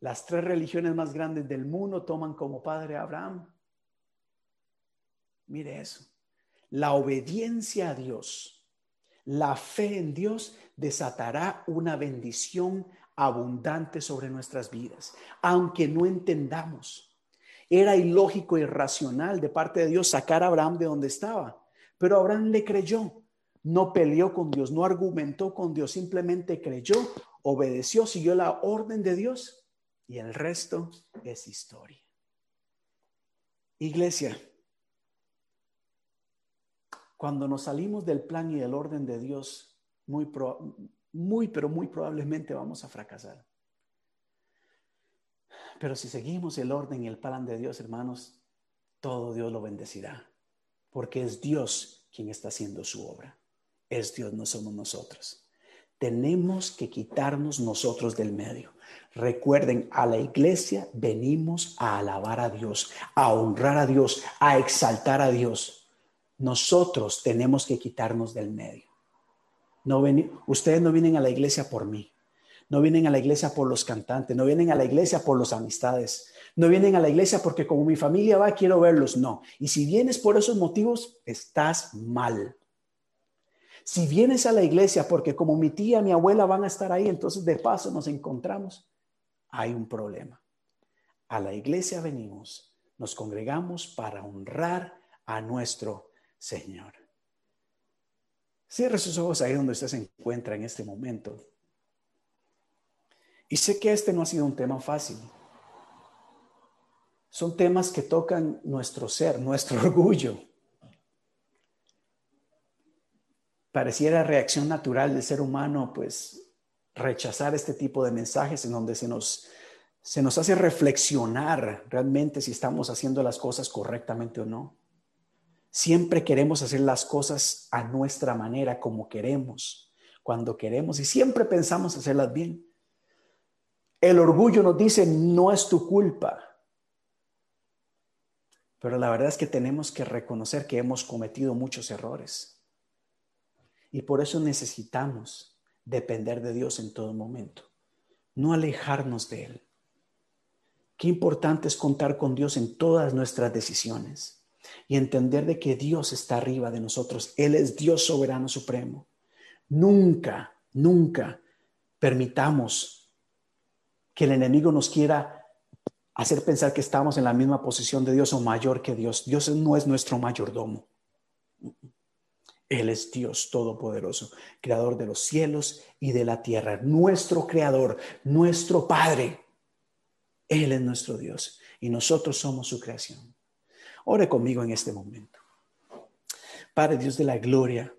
Las tres religiones más grandes del mundo toman como padre a Abraham. Mire eso. La obediencia a Dios, la fe en Dios desatará una bendición abundante sobre nuestras vidas, aunque no entendamos. Era ilógico y irracional de parte de Dios sacar a Abraham de donde estaba, pero Abraham le creyó, no peleó con Dios, no argumentó con Dios, simplemente creyó, obedeció, siguió la orden de Dios y el resto es historia. Iglesia, cuando nos salimos del plan y del orden de Dios, muy, muy, pero muy probablemente vamos a fracasar. Pero si seguimos el orden y el plan de Dios, hermanos, todo Dios lo bendecirá, porque es Dios quien está haciendo su obra. Es Dios, no somos nosotros. Tenemos que quitarnos nosotros del medio. Recuerden, a la iglesia venimos a alabar a Dios, a honrar a Dios, a exaltar a Dios. Nosotros tenemos que quitarnos del medio. No ustedes no vienen a la iglesia por mí. No vienen a la iglesia por los cantantes, no vienen a la iglesia por las amistades, no vienen a la iglesia porque como mi familia va, quiero verlos, no. Y si vienes por esos motivos, estás mal. Si vienes a la iglesia porque como mi tía, mi abuela van a estar ahí, entonces de paso nos encontramos, hay un problema. A la iglesia venimos, nos congregamos para honrar a nuestro Señor. Cierre sus ojos ahí donde usted se encuentra en este momento. Y sé que este no ha sido un tema fácil. Son temas que tocan nuestro ser, nuestro *laughs* orgullo. Pareciera reacción natural del ser humano, pues rechazar este tipo de mensajes en donde se nos, se nos hace reflexionar realmente si estamos haciendo las cosas correctamente o no. Siempre queremos hacer las cosas a nuestra manera, como queremos, cuando queremos, y siempre pensamos hacerlas bien. El orgullo nos dice, no es tu culpa. Pero la verdad es que tenemos que reconocer que hemos cometido muchos errores. Y por eso necesitamos depender de Dios en todo momento, no alejarnos de Él. Qué importante es contar con Dios en todas nuestras decisiones y entender de que Dios está arriba de nosotros. Él es Dios soberano supremo. Nunca, nunca permitamos que el enemigo nos quiera hacer pensar que estamos en la misma posición de Dios o mayor que Dios. Dios no es nuestro mayordomo. Él es Dios Todopoderoso, creador de los cielos y de la tierra, nuestro creador, nuestro Padre. Él es nuestro Dios y nosotros somos su creación. Ore conmigo en este momento. Padre Dios de la gloria,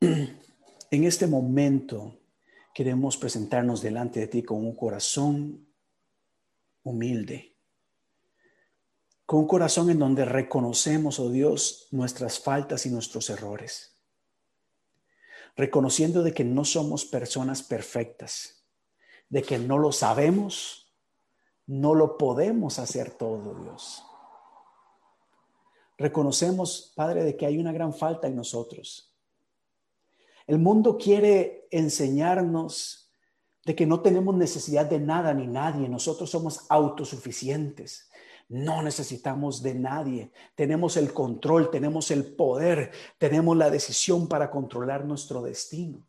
*clears throat* en este momento queremos presentarnos delante de ti con un corazón humilde, con un corazón en donde reconocemos, oh Dios, nuestras faltas y nuestros errores, reconociendo de que no somos personas perfectas, de que no lo sabemos, no lo podemos hacer todo, Dios. Reconocemos, Padre, de que hay una gran falta en nosotros el mundo quiere enseñarnos de que no tenemos necesidad de nada ni nadie. Nosotros somos autosuficientes. No necesitamos de nadie. Tenemos el control, tenemos el poder, tenemos la decisión para controlar nuestro destino.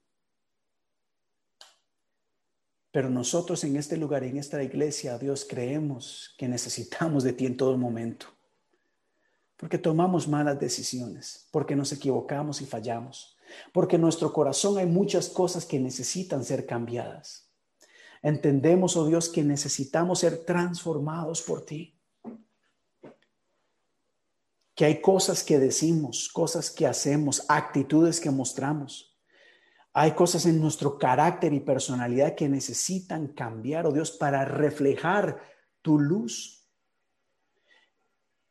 Pero nosotros en este lugar, en esta iglesia, Dios, creemos que necesitamos de ti en todo momento. Porque tomamos malas decisiones, porque nos equivocamos y fallamos porque en nuestro corazón hay muchas cosas que necesitan ser cambiadas. Entendemos, oh Dios, que necesitamos ser transformados por ti. Que hay cosas que decimos, cosas que hacemos, actitudes que mostramos. Hay cosas en nuestro carácter y personalidad que necesitan cambiar, oh Dios, para reflejar tu luz.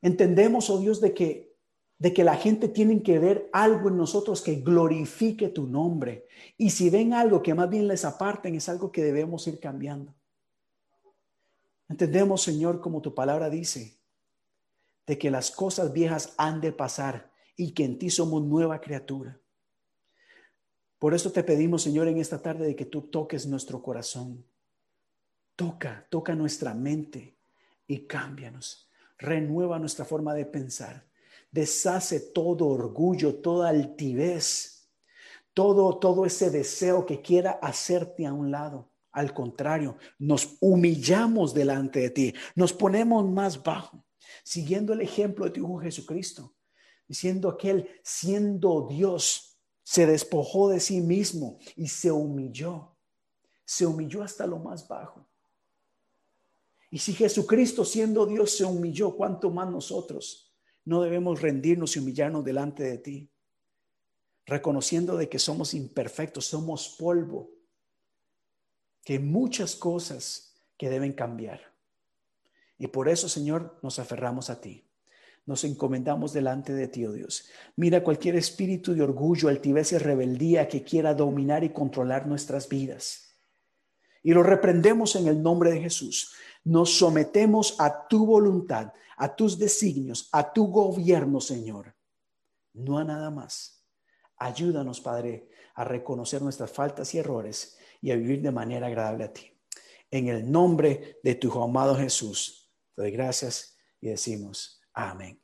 Entendemos, oh Dios, de que de que la gente tiene que ver algo en nosotros que glorifique tu nombre. Y si ven algo que más bien les aparten, es algo que debemos ir cambiando. Entendemos, Señor, como tu palabra dice, de que las cosas viejas han de pasar y que en ti somos nueva criatura. Por eso te pedimos, Señor, en esta tarde de que tú toques nuestro corazón. Toca, toca nuestra mente y cámbianos. Renueva nuestra forma de pensar deshace todo orgullo, toda altivez, todo, todo ese deseo que quiera hacerte a un lado. Al contrario, nos humillamos delante de ti, nos ponemos más bajo, siguiendo el ejemplo de tu Hijo Jesucristo, diciendo que Él, siendo Dios, se despojó de sí mismo y se humilló, se humilló hasta lo más bajo. Y si Jesucristo, siendo Dios, se humilló, ¿cuánto más nosotros? no debemos rendirnos y humillarnos delante de ti, reconociendo de que somos imperfectos, somos polvo, que muchas cosas que deben cambiar. Y por eso, Señor, nos aferramos a ti. Nos encomendamos delante de ti, oh Dios. Mira cualquier espíritu de orgullo, altivez y rebeldía que quiera dominar y controlar nuestras vidas. Y lo reprendemos en el nombre de Jesús. Nos sometemos a tu voluntad, a tus designios, a tu gobierno, Señor. No a nada más. Ayúdanos, Padre, a reconocer nuestras faltas y errores y a vivir de manera agradable a ti. En el nombre de tu amado Jesús, doy gracias y decimos. Amén.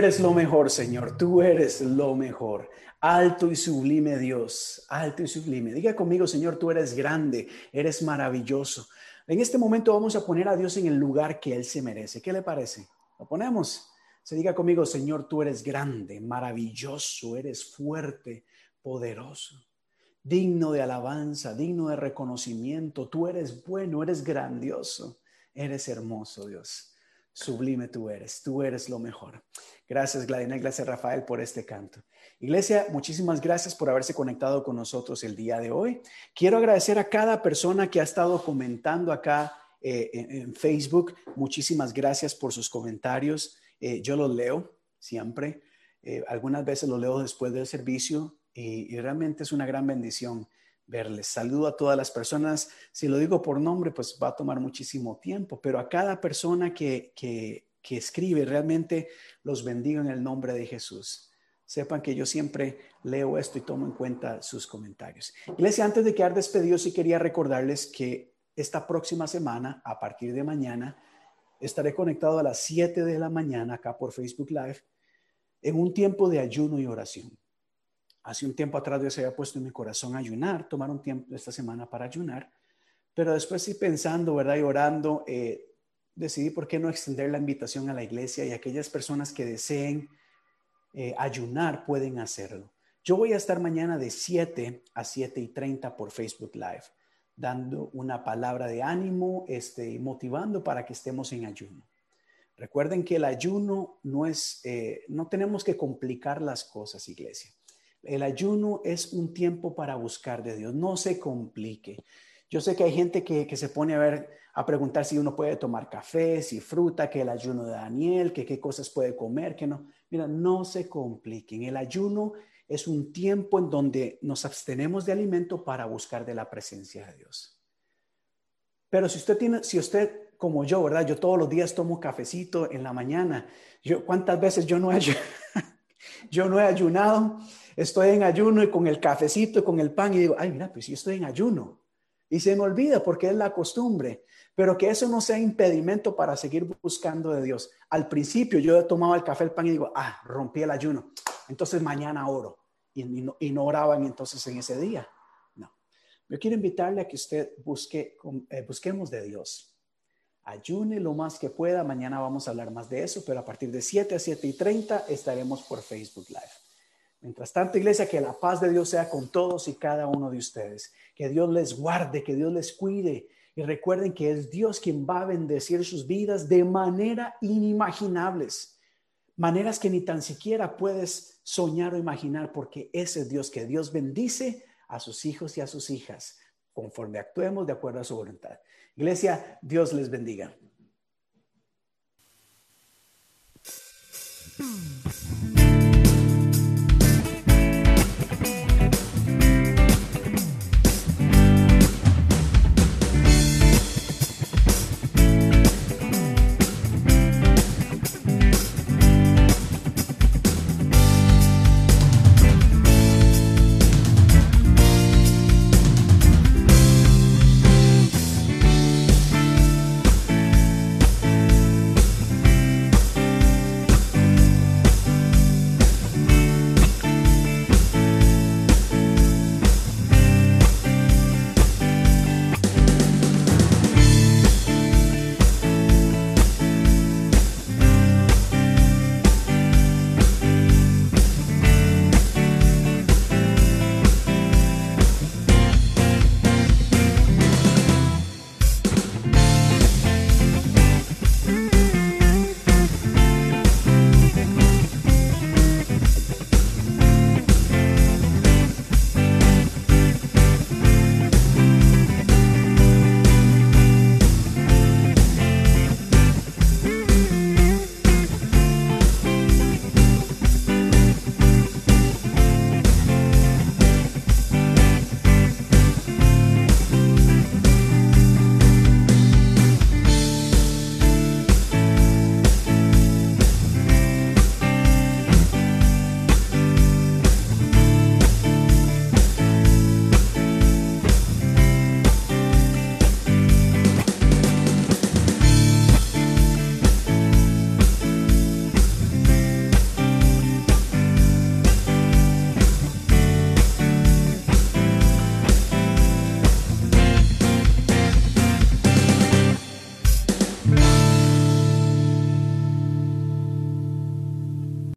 Eres lo mejor, Señor. Tú eres lo mejor. Alto y sublime Dios. Alto y sublime. Diga conmigo, Señor, tú eres grande, eres maravilloso. En este momento vamos a poner a Dios en el lugar que Él se merece. ¿Qué le parece? ¿Lo ponemos? Se diga conmigo, Señor, tú eres grande, maravilloso, eres fuerte, poderoso, digno de alabanza, digno de reconocimiento. Tú eres bueno, eres grandioso, eres hermoso, Dios. Sublime tú eres, tú eres lo mejor. Gracias, Gladina, gracias, Rafael, por este canto. Iglesia, muchísimas gracias por haberse conectado con nosotros el día de hoy. Quiero agradecer a cada persona que ha estado comentando acá eh, en, Facebook. Muchísimas gracias por sus comentarios. Eh, yo los leo siempre. Eh, algunas veces los leo después del servicio y realmente es una gran bendición verles. Saludo a todas las personas. Si lo digo por nombre, pues va a tomar muchísimo tiempo, pero a cada persona que, que, que escribe, realmente los bendigo en el nombre de Jesús. Sepan que yo siempre leo esto y tomo en cuenta sus comentarios. Iglesia, antes de quedar despedidos, sí quería recordarles que esta próxima semana, a partir de mañana, estaré conectado a las 7 de la mañana acá por Facebook Live en un tiempo de ayuno y oración. Hace un tiempo atrás Dios había puesto en mi corazón ayunar, tomar un tiempo esta semana para ayunar, pero después sí pensando, ¿verdad? Y orando, eh, decidí por qué no extender la invitación a la iglesia y aquellas personas que deseen eh, ayunar, pueden hacerlo. Yo voy a estar mañana de 7 a 7 y 30 por Facebook Live, dando una palabra de ánimo, este, motivando para que estemos en ayuno. Recuerden que el ayuno no es, eh, no tenemos que complicar las cosas, iglesia. El ayuno es un tiempo para buscar de Dios, no se complique. Yo sé que hay gente que, se pone a ver, a preguntar si uno puede tomar café, si fruta, que el ayuno de Daniel, que qué cosas puede comer, que no. Mira, no se compliquen. El ayuno es un tiempo en donde nos abstenemos de alimento para buscar de la presencia de Dios. Pero si usted tiene, si usted como yo, ¿verdad? Yo todos los días tomo cafecito en la mañana. Yo, ¿cuántas veces yo no he, *laughs* yo no he ayunado? Estoy en ayuno y con el cafecito y con el pan y digo, ay, mira, pues yo estoy en ayuno. Y se me olvida porque es la costumbre pero que eso no sea impedimento para seguir buscando de Dios. Al principio yo tomaba el café, el pan y digo, ah, rompí el ayuno, entonces mañana oro. Y, no, oraban entonces en ese día. No. Yo quiero invitarle a que usted busque, eh, busquemos de Dios. Ayune lo más que pueda. Mañana vamos a hablar más de eso, pero a partir de 7 a 7 y 30 estaremos por Facebook Live. Mientras tanto, iglesia, que la paz de Dios sea con todos y cada uno de ustedes. Que Dios les guarde, que Dios les cuide y recuerden que es Dios quien va a bendecir sus vidas de manera inimaginables, maneras que ni tan siquiera puedes soñar o imaginar, porque ese es Dios que Dios bendice a sus hijos y a sus hijas, conforme actuemos de acuerdo a su voluntad. Iglesia, Dios les bendiga.